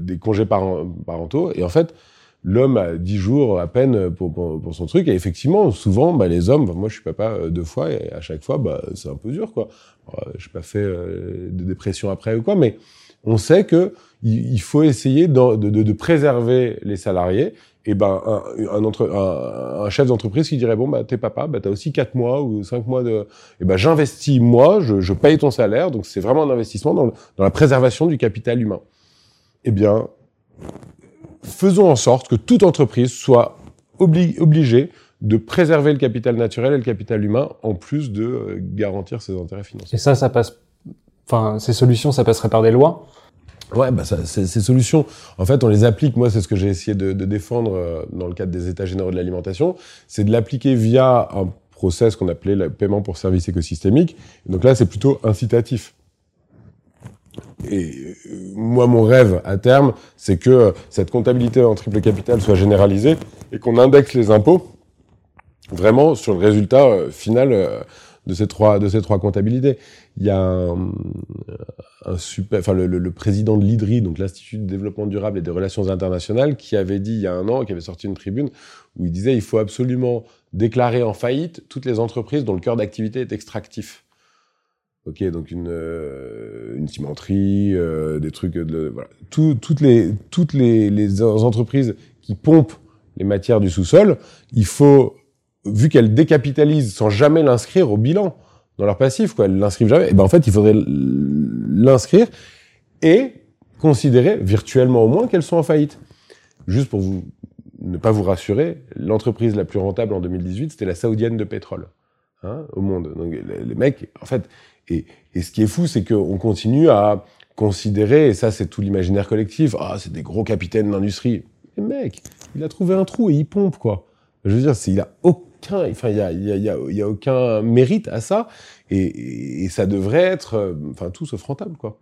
des congés parentaux, et en fait, l'homme a dix jours à peine pour, pour, son truc. Et effectivement, souvent, bah, les hommes, moi je suis papa euh, deux fois, et à chaque fois, bah, c'est un peu dur. quoi. Euh, je n'ai pas fait euh, de dépression après ou quoi, mais on sait que il, faut essayer de, de, de, préserver les salariés. Et ben un, un, entre, un, chef d'entreprise qui dirait bon bah t'es papa, bah t'as aussi quatre mois ou cinq mois de, et ben j'investis moi, je, je paye ton salaire, donc c'est vraiment un investissement dans, dans la préservation du capital humain. Eh bien, faisons en sorte que toute entreprise soit obligée de préserver le capital naturel et le capital humain, en plus de euh, garantir ses intérêts financiers. Et ça, ça passe, enfin, ces solutions, ça passerait par des lois? Ouais, bah ça, ces solutions, en fait, on les applique. Moi, c'est ce que j'ai essayé de, de, défendre euh, dans le cadre des États généraux de l'alimentation, c'est de l'appliquer via un process qu'on appelait le paiement pour services écosystémiques. Donc là, c'est plutôt incitatif. Et euh, moi, mon rêve à terme, c'est que euh, cette comptabilité en triple capital soit généralisée et qu'on indexe les impôts vraiment sur le résultat euh, final de ces trois de ces trois comptabilités. Il y a un, super, enfin le, le, président de l'IDRI, donc l'Institut de développement durable et des relations internationales, qui avait dit il y a un an, qui avait sorti une tribune où il disait il faut absolument déclarer en faillite toutes les entreprises dont le cœur d'activité est extractif. Ok, donc une, euh, une cimenterie, euh, des trucs, de, voilà. toutes les toutes les, les, entreprises qui pompent les matières du sous-sol, il faut, vu qu'elles décapitalisent sans jamais l'inscrire au bilan dans leur passif, quoi, elles l'inscrivent jamais. Et ben en fait, il faudrait l'inscrire et considérer virtuellement au moins qu'elles sont en faillite. Juste pour vous ne pas vous rassurer, l'entreprise la plus rentable en 2018, c'était la saoudienne de pétrole. Hein, au monde. Donc les mecs, en fait, et, ce qui est fou, c'est qu'on continue à considérer, et ça c'est tout l'imaginaire collectif, ah c'est des gros capitaines d'industrie. Mais mec, il a trouvé un trou et il pompe quoi. Je veux dire, il a aucun, enfin il y a, y a, il y a aucun mérite à ça, et, ça devrait être, euh, enfin tout sauf rentable quoi.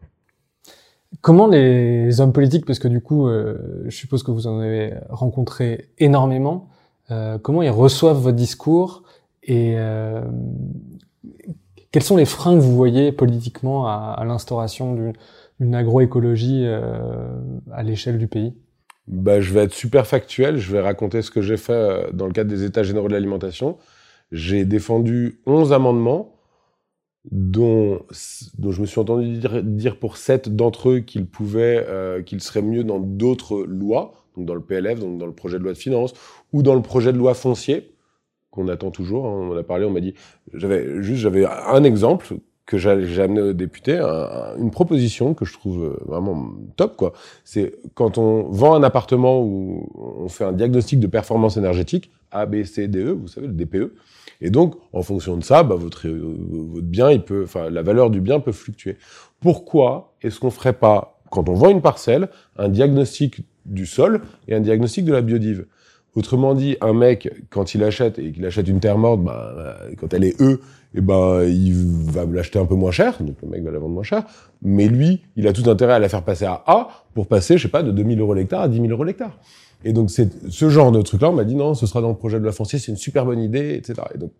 Comment les hommes politiques, parce que du coup, euh, je suppose que vous en avez rencontré énormément, euh, comment ils reçoivent votre discours et quels sont les freins que vous voyez politiquement à, l'instauration d'une agroécologie euh, à l'échelle du pays? Bah, Je vais être super factuel, je vais raconter ce que j'ai fait euh, dans le cadre des États généraux de l'alimentation. J'ai défendu 11 amendements, dont, je me suis entendu dire, pour 7 d'entre eux qu'ils euh, qu'ils seraient mieux dans d'autres lois, donc dans le PLF, donc dans le projet de loi de finances, ou dans le projet de loi foncier qu'on attend toujours. Hein. On en a parlé, on m'a dit, j'avais juste, j'avais un exemple que j'ai amené au député, une proposition que je trouve vraiment top, quoi. C'est quand on vend un appartement où on fait un diagnostic de performance énergétique, A, B, C, D, E, vous savez, le DPE. Et donc, en fonction de ça, bah, votre, votre bien, il peut, enfin, la valeur du bien peut fluctuer. Pourquoi est-ce qu'on ferait pas, quand on vend une parcelle, un diagnostic du sol et un diagnostic de la biodive? Autrement dit, un mec, quand il achète et qu'il achète une terre morte, bah, quand elle est E, et eh ben, il va l'acheter un peu moins cher, donc le mec va la vendre moins cher. Mais lui, il a tout intérêt à la faire passer à A pour passer, je sais pas, de 2000 euros l'hectare à 10 000 euros l'hectare. Et donc, c'est ce genre de truc-là, on m'a dit non, ce sera dans le projet de la foncière, c'est une super bonne idée, etc. Et donc,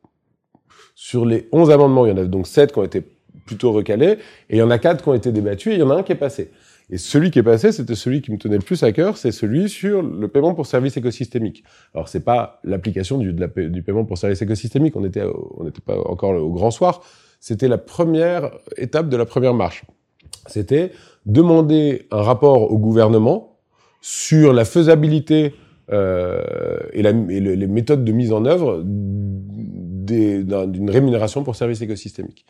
sur les 11 amendements, il y en a donc 7 qui ont été plutôt recalés, et il y en a 4 qui ont été débattus, et il y en a un qui est passé. Et celui qui est passé, c'était celui qui me tenait le plus à cœur, c'est celui sur le paiement pour services écosystémiques. Alors c'est pas l'application du, paiement pour services écosystémiques, on était on n'était pas encore au grand soir. C'était la première étape de la première marche. C'était demander un rapport au gouvernement sur la faisabilité euh, et les méthodes de mise en œuvre d'une rémunération pour services écosystémiques.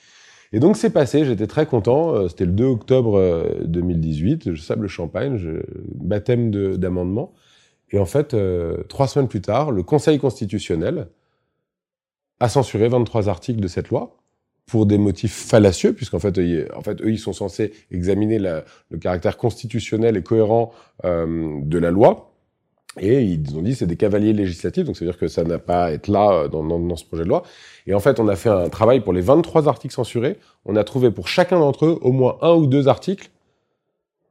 Et donc c'est passé, j'étais très content. Euh, c'était le 2 octobre 2018, euh, je sable champagne, je, baptême d'amendement. Et en fait, euh, trois semaines plus tard, le Conseil constitutionnel a censuré 23 articles de cette loi pour des motifs fallacieux, puisqu'en fait, en fait, eux, ils sont censés examiner le caractère constitutionnel et cohérent euh, de la loi. Et ils ont dit c'est des cavaliers législatifs, donc ça veut dire que ça n'a pas à être là euh, dans, dans, dans, ce projet de loi. Et en fait, on a fait un travail pour les 23 articles censurés. On a trouvé pour chacun d'entre eux au moins un ou deux articles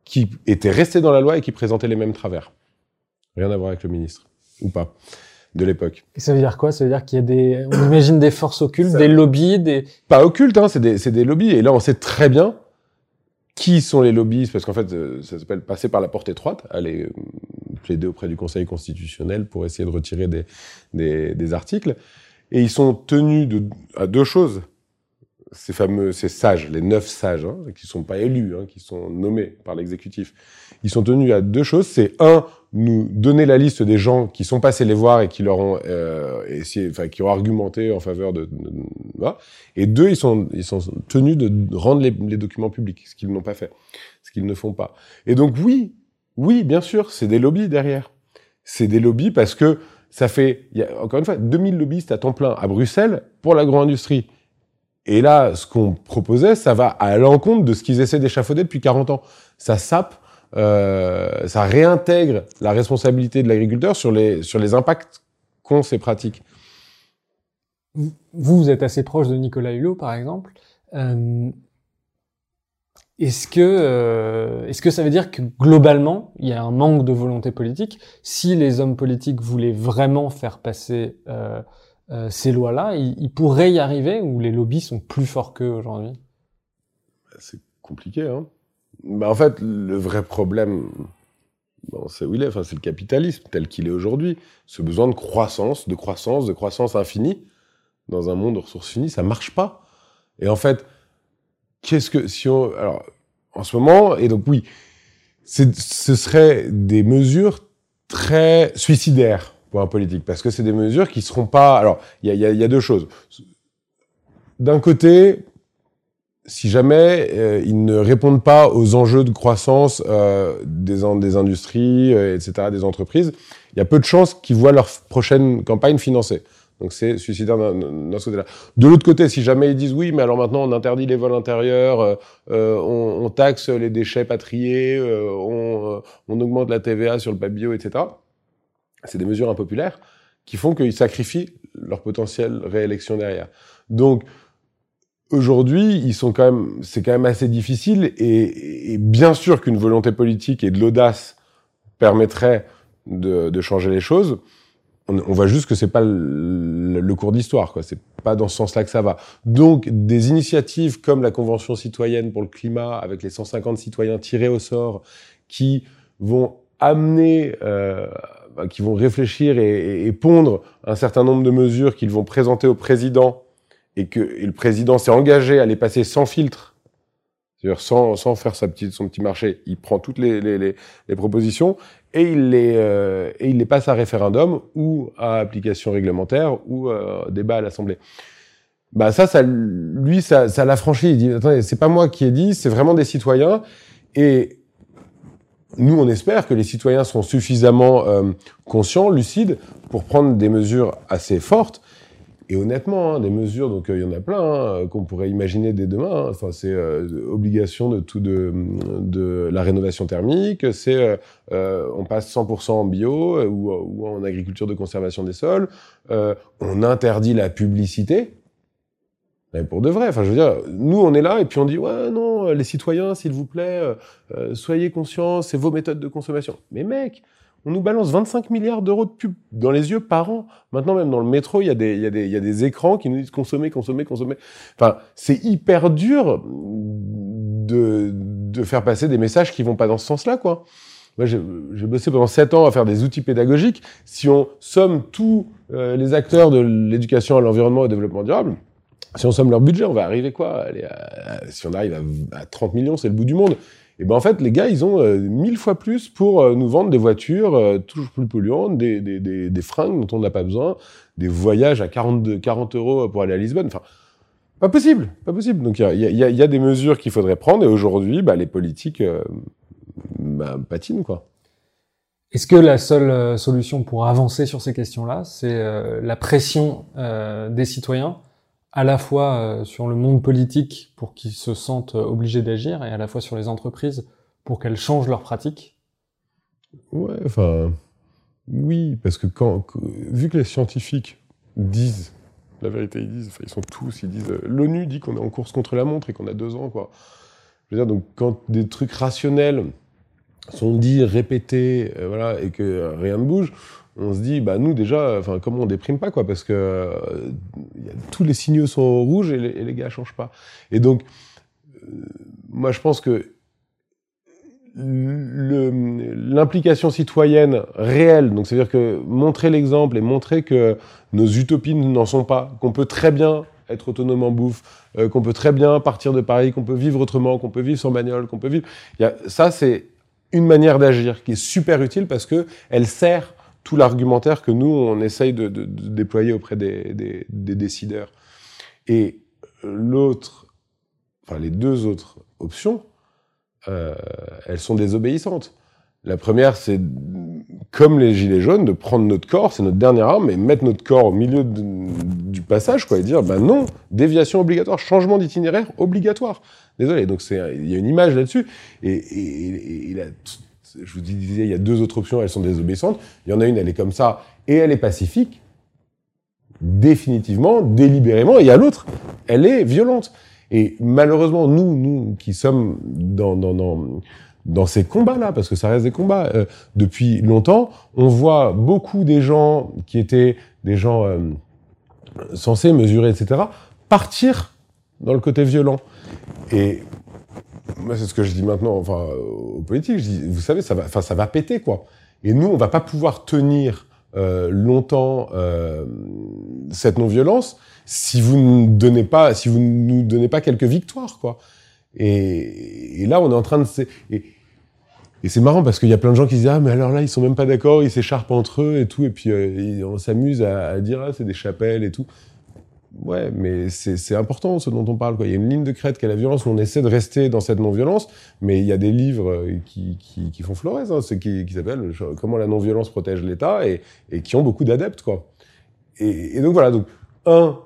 qui étaient restés dans la loi et qui présentaient les mêmes travers. Rien à voir avec le ministre, ou pas, de l'époque. Et ça veut dire quoi? Ça veut dire qu'il y a des, on imagine des forces occultes, des lobbies, des... Pas occultes, hein, c'est des, des lobbies. Et là, on sait très bien qui sont les lobbies, parce qu'en fait, euh, ça s'appelle passer par la porte étroite, aller euh, plaider auprès du Conseil constitutionnel pour essayer de retirer des, des, des articles. Et ils sont tenus de, à deux choses. Ces fameux, ces sages, les neuf sages, hein, qui sont pas élus, hein, qui sont nommés par l'exécutif. Ils sont tenus à deux choses. C'est un, nous donner la liste des gens qui sont passés les voir et qui leur ont euh, essayé, enfin, qui ont argumenté en faveur de, Et deux, ils sont, ils sont tenus de rendre les, documents publics, ce qu'ils n'ont pas fait, ce qu'ils ne font pas. Et donc oui, oui, bien sûr, c'est des lobbies derrière. C'est des lobbies parce que ça fait, y a, encore une fois, 2000 lobbyistes à temps plein à Bruxelles pour l'agro-industrie. Et là, ce qu'on proposait, ça va à l'encontre de ce qu'ils essaient d'échafauder depuis 40 ans. Ça sape, ça réintègre la responsabilité de l'agriculteur sur les, sur les impacts qu'ont ces pratiques. Vous, vous êtes assez proche de Nicolas Hulot, par exemple. Euh, est-ce que, euh, est-ce que ça veut dire que globalement, il y a un manque de volonté politique Si les hommes politiques voulaient vraiment faire passer euh, euh, ces lois-là, ils, ils, pourraient y arriver ou les lobbies sont plus forts qu'eux aujourd'hui? C'est compliqué. Hein bah, en fait, le vrai problème, bon, c'est où il est. Enfin, c'est le capitalisme tel qu'il est aujourd'hui. Ce besoin de croissance, de croissance, de croissance infinie dans un monde de ressources finies, ça marche pas. Et en fait, qu'est-ce que si on alors en ce moment et donc oui, ce serait des mesures très suicidaires pour un politique parce que c'est des mesures qui seront pas. Alors il y a, deux choses. D'un côté, si jamais euh, ils ne répondent pas aux enjeux de croissance euh, des, des industries, euh, etc., des entreprises, il y a peu de chances qu'ils voient leur prochaine campagne financée. Donc c'est suicidaire ce côté-là. De l'autre côté, si jamais ils disent oui, mais alors maintenant on interdit les vols intérieurs, euh, on, on, taxe les déchets patriés, euh, on, on, augmente la TVA sur le papier bio, etc. C'est des mesures impopulaires qui font qu'ils sacrifient leur potentielle réélection derrière. Donc aujourd'hui, ils sont quand même, c'est quand même assez difficile et, et bien sûr qu'une volonté politique et de l'audace permettrait de, de changer les choses on, on, voit juste que c'est pas le, le cours d'histoire, quoi. C'est pas dans ce sens-là que ça va. Donc, des initiatives comme la Convention citoyenne pour le climat, avec les 150 citoyens tirés au sort, qui vont amener, euh, qui vont réfléchir et, et, et, pondre un certain nombre de mesures qu'ils vont présenter au président, et que le président s'est engagé à les passer sans filtre, c'est-à-dire sans, sans faire sa petite, son petit marché, il prend toutes les, les, propositions et il les euh, et il les passe à référendum ou à application réglementaire ou euh, débat à l'Assemblée. Bah ça, ça lui, ça, ça l'a franchi. Il dit attendez, c'est pas moi qui ai dit, c'est vraiment des citoyens. Et nous, on espère que les citoyens seront suffisamment euh, conscients, lucides, pour prendre des mesures assez fortes et honnêtement, hein, des mesures, donc il y en a plein hein, qu'on pourrait imaginer dès demain. Hein. Enfin, c'est euh, obligation de tout de, la rénovation thermique, c'est euh, euh on passe 100% en bio ou, en agriculture de conservation des sols. Euh, on interdit la publicité. Mais pour de vrai, enfin je veux dire, nous on est là et puis on dit ouais non les citoyens s'il vous plaît euh, soyez conscients c'est vos méthodes de consommation. Mais mec, on nous balance 25 milliards d'euros de pub dans les yeux par an. Maintenant, même dans le métro, il y a des, écrans qui nous disent consommer, consommer, consommer. Enfin, c'est hyper dur de, faire passer des messages qui vont pas dans ce sens-là, quoi. Moi, j'ai bossé pendant sept ans à faire des outils pédagogiques. Si on somme tous euh, les acteurs de l'éducation à l'environnement et au développement durable, si on somme leur budget, on va arriver quoi? Allez, Si on arrive à, à 30 millions, c'est le bout du monde. Et ben en fait, les gars, ils ont euh, mille fois plus pour euh, nous vendre des voitures euh, toujours plus polluantes, des, des, des, fringues dont on n'a pas besoin, des voyages à 40, 40 euros pour aller à Lisbonne. Enfin, pas possible, pas possible. Donc il y a, y, y a, des mesures qu'il faudrait prendre et aujourd'hui, bah, les politiques bah, patinent quoi. Est-ce que la seule solution pour avancer sur ces questions-là, c'est la pression des citoyens à la fois euh, sur le monde politique pour qu'ils se sentent euh, obligés d'agir et à la fois sur les entreprises pour qu'elles changent leurs pratiques Ouais, enfin, oui, parce que quand, vu que les scientifiques disent la vérité, ils disent, enfin, ils sont tous, ils disent, euh, l'ONU dit qu'on est en course contre la montre et qu'on a deux ans, quoi. Je veux dire, donc quand des trucs rationnels sont dits, répétés, voilà, et que rien ne bouge, on se dit, bah nous déjà, enfin comment on déprime pas quoi, parce que euh, tous les signaux sont rouges et les, et les gars changent pas. Et donc, euh, moi je pense que l'implication citoyenne réelle, donc c'est-à-dire que montrer l'exemple et montrer que nos utopies n'en sont pas, qu'on peut très bien être autonome en bouffe, euh, qu'on peut très bien partir de Paris, qu'on peut vivre autrement, qu'on peut vivre sans bagnole, qu'on peut vivre. Y a, ça, c'est une manière d'agir qui est super utile parce que elle sert tout l'argumentaire que nous, on essaye de, déployer auprès des, décideurs. Et l'autre, enfin les deux autres options, euh, elles sont désobéissantes. La première, c'est comme les gilets jaunes, de prendre notre corps, c'est notre dernière arme, et mettre notre corps au milieu du passage, quoi, et dire, ben non, déviation obligatoire, changement d'itinéraire obligatoire. Désolé, donc c'est, il y a une image là-dessus, et, et, et, et je vous disais, il y a deux autres options, elles sont désobéissantes. Il y en a une, elle est comme ça, et elle est pacifique, définitivement, délibérément, et a l'autre, elle est violente. Et malheureusement, nous, nous qui sommes dans ces combats-là, parce que ça reste des combats, euh, depuis longtemps, on voit beaucoup des gens qui étaient des gens euh, censés mesurer, etc., partir dans le côté violent. Et c'est ce que je dis maintenant, enfin, aux politiques. Je dis, vous savez, ça va, enfin, ça va péter, quoi. Et nous, on va pas pouvoir tenir euh, longtemps euh, cette non-violence si vous ne donnez pas, si vous nous donnez pas quelques victoires, quoi. Et, là, on est en train de et, c'est marrant parce qu'il y a plein de gens qui disent ah mais alors là ils sont même pas d'accord, ils s'écharpent entre eux et tout et puis euh, on s'amuse à, à, dire ah c'est des chapelles et tout. Ouais, mais c'est important ce dont on parle. Il y a une ligne de crête qui est la violence on essaie de rester dans cette non-violence, mais il y a des livres euh, qui, font florès, hein, qui, s'appellent Comment la non-violence protège l'État et, qui ont beaucoup d'adeptes. Et, donc voilà, donc un,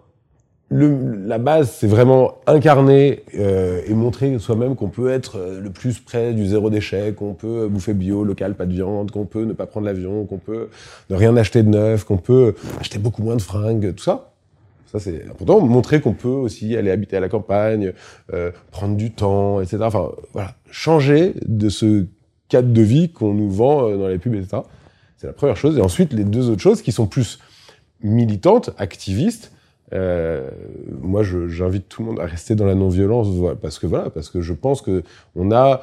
la base, c'est vraiment incarner euh, et montrer soi-même qu'on peut être euh, le plus près du zéro déchet, qu'on peut bouffer bio, local, pas de viande, qu'on peut ne pas prendre l'avion, qu'on peut ne rien acheter de neuf, qu'on peut acheter beaucoup moins de fringues, tout ça. Ça, c'est important. Montrer qu'on peut aussi aller habiter à la campagne, euh, prendre du temps, etc. Enfin, voilà. Changer de ce cadre de vie qu'on nous vend euh, dans les pubs, etc. C'est la première chose. Et ensuite, les deux autres choses qui sont plus militantes, activistes. Euh, moi, j'invite tout le monde à rester dans la non-violence, parce que voilà, parce que je pense que on a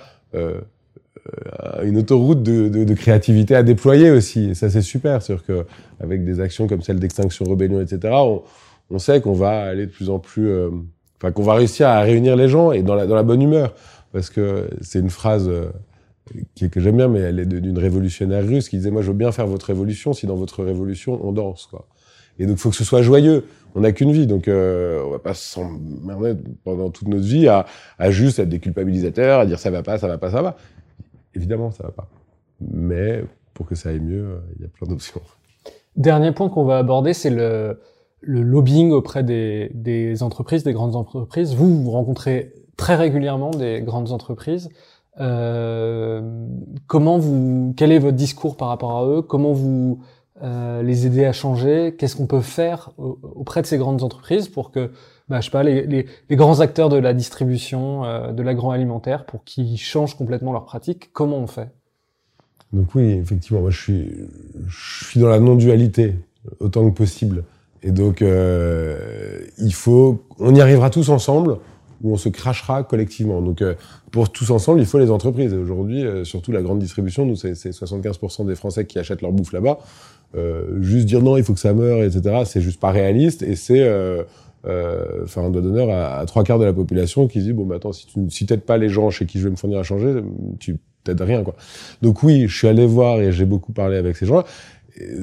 une autoroute de, créativité à déployer aussi. Et ça, c'est super. C'est-à-dire que avec des actions comme celle d'Extinction Rebellion, etc., on sait qu'on va aller de plus en plus, euh, enfin qu'on va réussir à réunir les gens et dans la, bonne humeur, parce que c'est une phrase euh, que j'aime bien, mais elle est d'une révolutionnaire russe qui disait moi je veux bien faire votre révolution si dans votre révolution on danse quoi. Et donc faut que ce soit joyeux. On n'a qu'une vie, donc euh, on va pas s'emmerder pendant toute notre vie à, à juste être des culpabilisateurs, à dire ça va pas, ça va pas, ça va. Évidemment ça va pas. Mais pour que ça aille mieux, il y a plein d'options. Dernier point qu'on va aborder, c'est le le lobbying auprès des, entreprises, des grandes entreprises. Vous, vous rencontrez très régulièrement des grandes entreprises. Euh, comment vous, quel est votre discours par rapport à eux? Comment vous euh, les aider à changer? Qu'est-ce qu'on peut faire auprès de ces grandes entreprises pour que, bah, je sais pas, les, grands acteurs de la distribution, euh, de l'agroalimentaire, pour qu'ils changent complètement leurs pratiques Comment on fait? Donc oui, effectivement, moi je suis, je suis dans la non-dualité autant que possible. Et donc, euh, il faut, on y arrivera tous ensemble où on se crachera collectivement. Donc, euh, pour tous ensemble, il faut les entreprises. Aujourd'hui, euh, surtout la grande distribution, nous, c'est 75% des Français qui achètent leur bouffe là-bas. Euh, juste dire non, il faut que ça meure, etc., c'est juste pas réaliste et c'est euh, euh, faire un doigt d'honneur à, trois quarts de la population qui dit bon, bah attends, si tu si t'aides pas les gens chez qui je vais me fournir à changer, tu t'aides rien, quoi. Donc oui, je suis allé voir et j'ai beaucoup parlé avec ces gens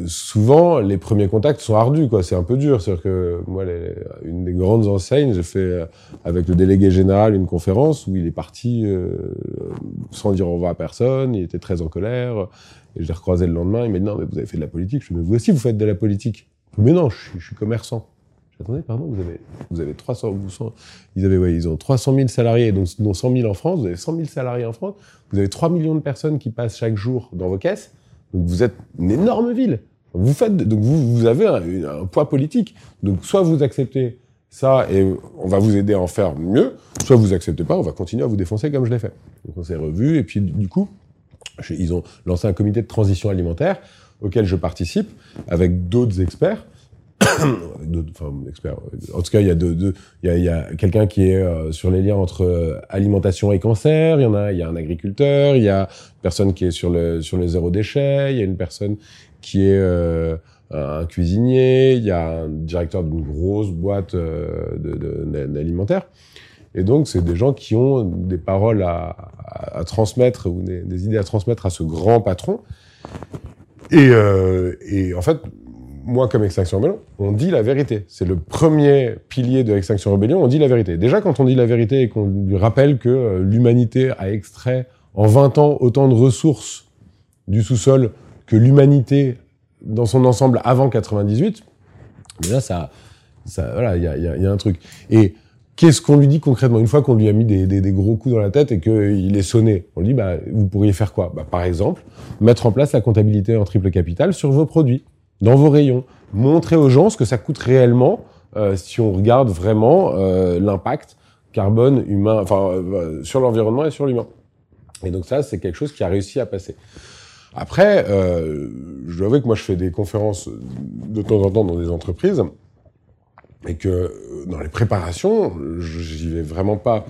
souvent, les premiers contacts sont ardus, quoi. C'est un peu dur. C'est-à-dire que moi, une des grandes enseignes, j'ai fait euh, avec le délégué général une conférence où il est parti euh, sans dire au revoir à personne. Il était très en colère. Et je l'ai recroisé le lendemain. Il m'a dit non, mais vous avez fait de la politique. Je lui ai dit, mais vous aussi, vous faites de la politique. Mais non, je, suis commerçant. Attendez, pardon, vous avez, vous avez 300, vous, ils avaient, ils ont 300 000 salariés, donc, dont 100 000 en France. Vous avez 100 000 salariés en France. Vous avez 3 millions de personnes qui passent chaque jour dans vos caisses. Donc vous êtes une énorme ville. Vous faites, donc vous, vous avez un, poids politique. Donc soit vous acceptez ça et on va vous aider à en faire mieux, soit vous acceptez pas, on va continuer à vous défoncer comme je l'ai fait. Donc on s'est revu et puis du coup, ils ont lancé un comité de transition alimentaire auquel je participe avec d'autres experts experts. En tout cas, il y a, de, il y a, quelqu'un qui est euh, sur les liens entre euh, alimentation et cancer. Il y en a, il y a un agriculteur. Il y a une personne qui est sur le sur le zéro déchet. Il y a une personne qui est euh, un cuisinier. Il y a un directeur d'une grosse boîte d'alimentaire. Et donc, c'est des gens qui ont des paroles à, à, transmettre ou des, des, idées à transmettre à ce grand patron. Et, et en fait, moi, comme Extinction Rebellion, on dit la vérité. C'est le premier pilier de Extinction Rebellion, on dit la vérité. Déjà, quand on dit la vérité et qu'on lui rappelle que euh, l'humanité a extrait en 20 ans autant de ressources du sous-sol que l'humanité dans son ensemble avant 98, déjà, ça, voilà, il y a, un truc. Et qu'est-ce qu'on lui dit concrètement? Une fois qu'on lui a mis des, gros coups dans la tête et qu'il est sonné, on lui dit, bah, vous pourriez faire quoi? Bah, Par exemple, mettre en place la comptabilité en triple capital sur vos produits dans vos rayons. Montrez aux gens ce que ça coûte réellement euh, si on regarde vraiment euh, l'impact carbone humain, enfin euh, sur l'environnement et sur l'humain. Et donc ça, c'est quelque chose qui a réussi à passer. Après, je dois avouer que moi, je fais des conférences de temps en temps dans des entreprises et que dans les préparations, j'y vais vraiment pas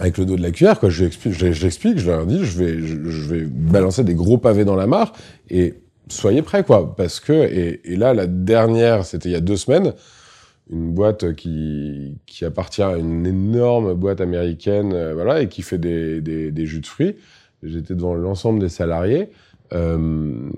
avec le dos de la cuillère. Quoi. J'explique, j'explique, je leur dis, je vais, je, je vais balancer des gros pavés dans la mare et soyez prêts, quoi. Parce que, et, là, la dernière, c'était il y a deux semaines, une boîte qui, qui appartient à une énorme boîte américaine, euh, voilà, et qui fait des, des, jus de fruits. J'étais devant l'ensemble des salariés. Euh,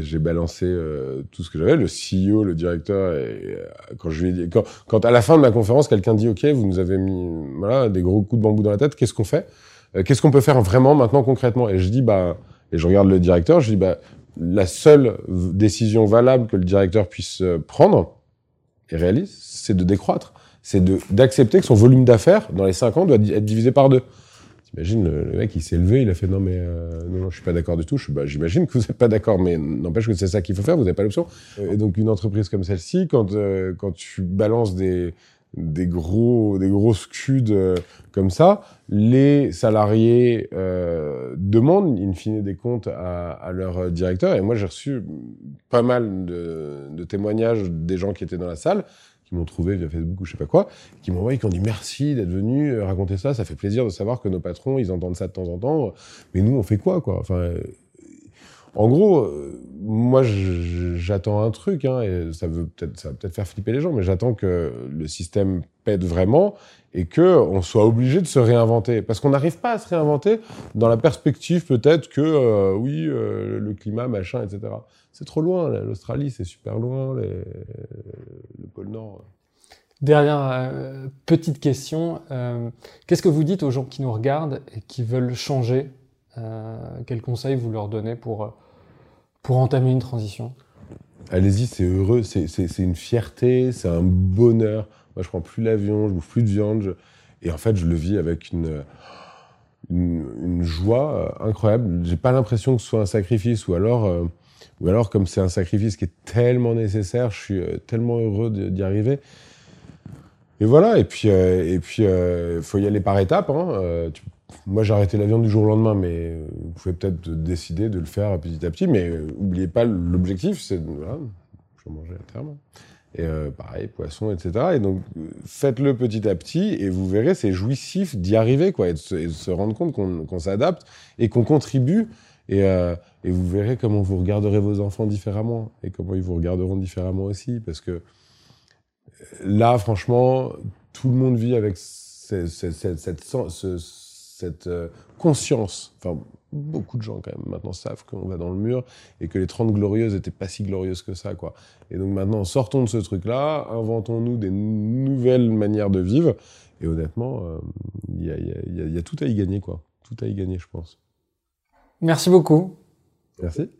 j'ai balancé euh, tout ce que j'avais, le CEO, le directeur, et euh, quand je lui ai dit, quand, quand à la fin de ma conférence, quelqu'un dit, OK, vous nous avez mis, voilà, des gros coups de bambou dans la tête, qu'est-ce qu'on fait? Qu'est-ce qu'on peut faire vraiment maintenant concrètement? Et je dis, bah, et je regarde le directeur, je dis, bah, la seule décision valable que le directeur puisse euh, prendre et réalise, c'est de décroître. C'est d'accepter que son volume d'affaires, dans les cinq ans, doit être divisé par deux. T'imagines, le, mec, il s'est levé, il a fait non, mais euh, non, non, je suis pas d'accord du tout. Bah, J'imagine que vous n'êtes pas d'accord, mais n'empêche que c'est ça qu'il faut faire, vous n'avez pas l'option. Et donc, une entreprise comme celle-ci, quand, euh, quand tu balances des, des gros des grosses cudes euh, comme ça, les salariés euh, demandent in fine des comptes à, leur directeur. Et moi, j'ai reçu pas mal de, témoignages des gens qui étaient dans la salle, qui m'ont trouvé via Facebook ou je sais pas quoi, qui m'ont envoyé, qui ont dit merci d'être venu euh, raconter ça. Ça fait plaisir de savoir que nos patrons, ils entendent ça de temps en temps. Mais nous, on fait quoi, quoi? En gros, euh, moi, j'attends un truc, hein, et ça va peut-être faire flipper les gens, mais j'attends que le système pète vraiment et que on soit obligé de se réinventer, parce qu'on n'arrive pas à se réinventer dans la perspective peut-être que euh, oui, euh, le climat, machin, etc. C'est trop loin. L'Australie, c'est super loin. Le pôle Nord. Dernière petite question. Qu'est-ce que vous dites aux gens qui nous regardent et qui veulent changer euh, quel conseil vous leur donnez pour, pour entamer une transition? Allez-y, c'est heureux, c'est une fierté, c'est un bonheur. Moi, je prends plus l'avion, je bouffe plus de viande. Et en fait, je le vis avec une, une, joie euh, incroyable. J'ai pas l'impression que ce soit un sacrifice ou alors, euh, ou alors comme c'est un sacrifice qui est tellement nécessaire, je suis euh, tellement heureux d'y arriver. Et voilà. Et puis, euh, et euh, faut y aller par étapes. Hein. Moi, j'ai arrêté l'avion du jour au lendemain, mais vous pouvez peut-être décider de le faire petit à petit. Mais euh, oubliez pas, l'objectif, c'est voilà, je vais manger à terme. Et euh, pareil, poisson, etc. Et donc, faites-le petit à petit et vous verrez, c'est jouissif d'y arriver, quoi, et de se, rendre compte qu'on s'adapte et qu'on contribue. Et, euh, et, vous verrez comment vous regarderez vos enfants différemment et comment ils vous regarderont différemment aussi. Parce que là, franchement, tout le monde vit avec cette, cette, cette euh, conscience. Enfin, beaucoup de gens quand même maintenant savent qu'on va dans le mur et que les 30 glorieuses étaient pas si glorieuses que ça quoi. Et donc maintenant sortons de ce truc là, inventons-nous des nouvelles manières de vivre et honnêtement il y, a, y, a, y, a, tout à y gagner quoi, tout à y gagner je pense. Merci beaucoup. Merci.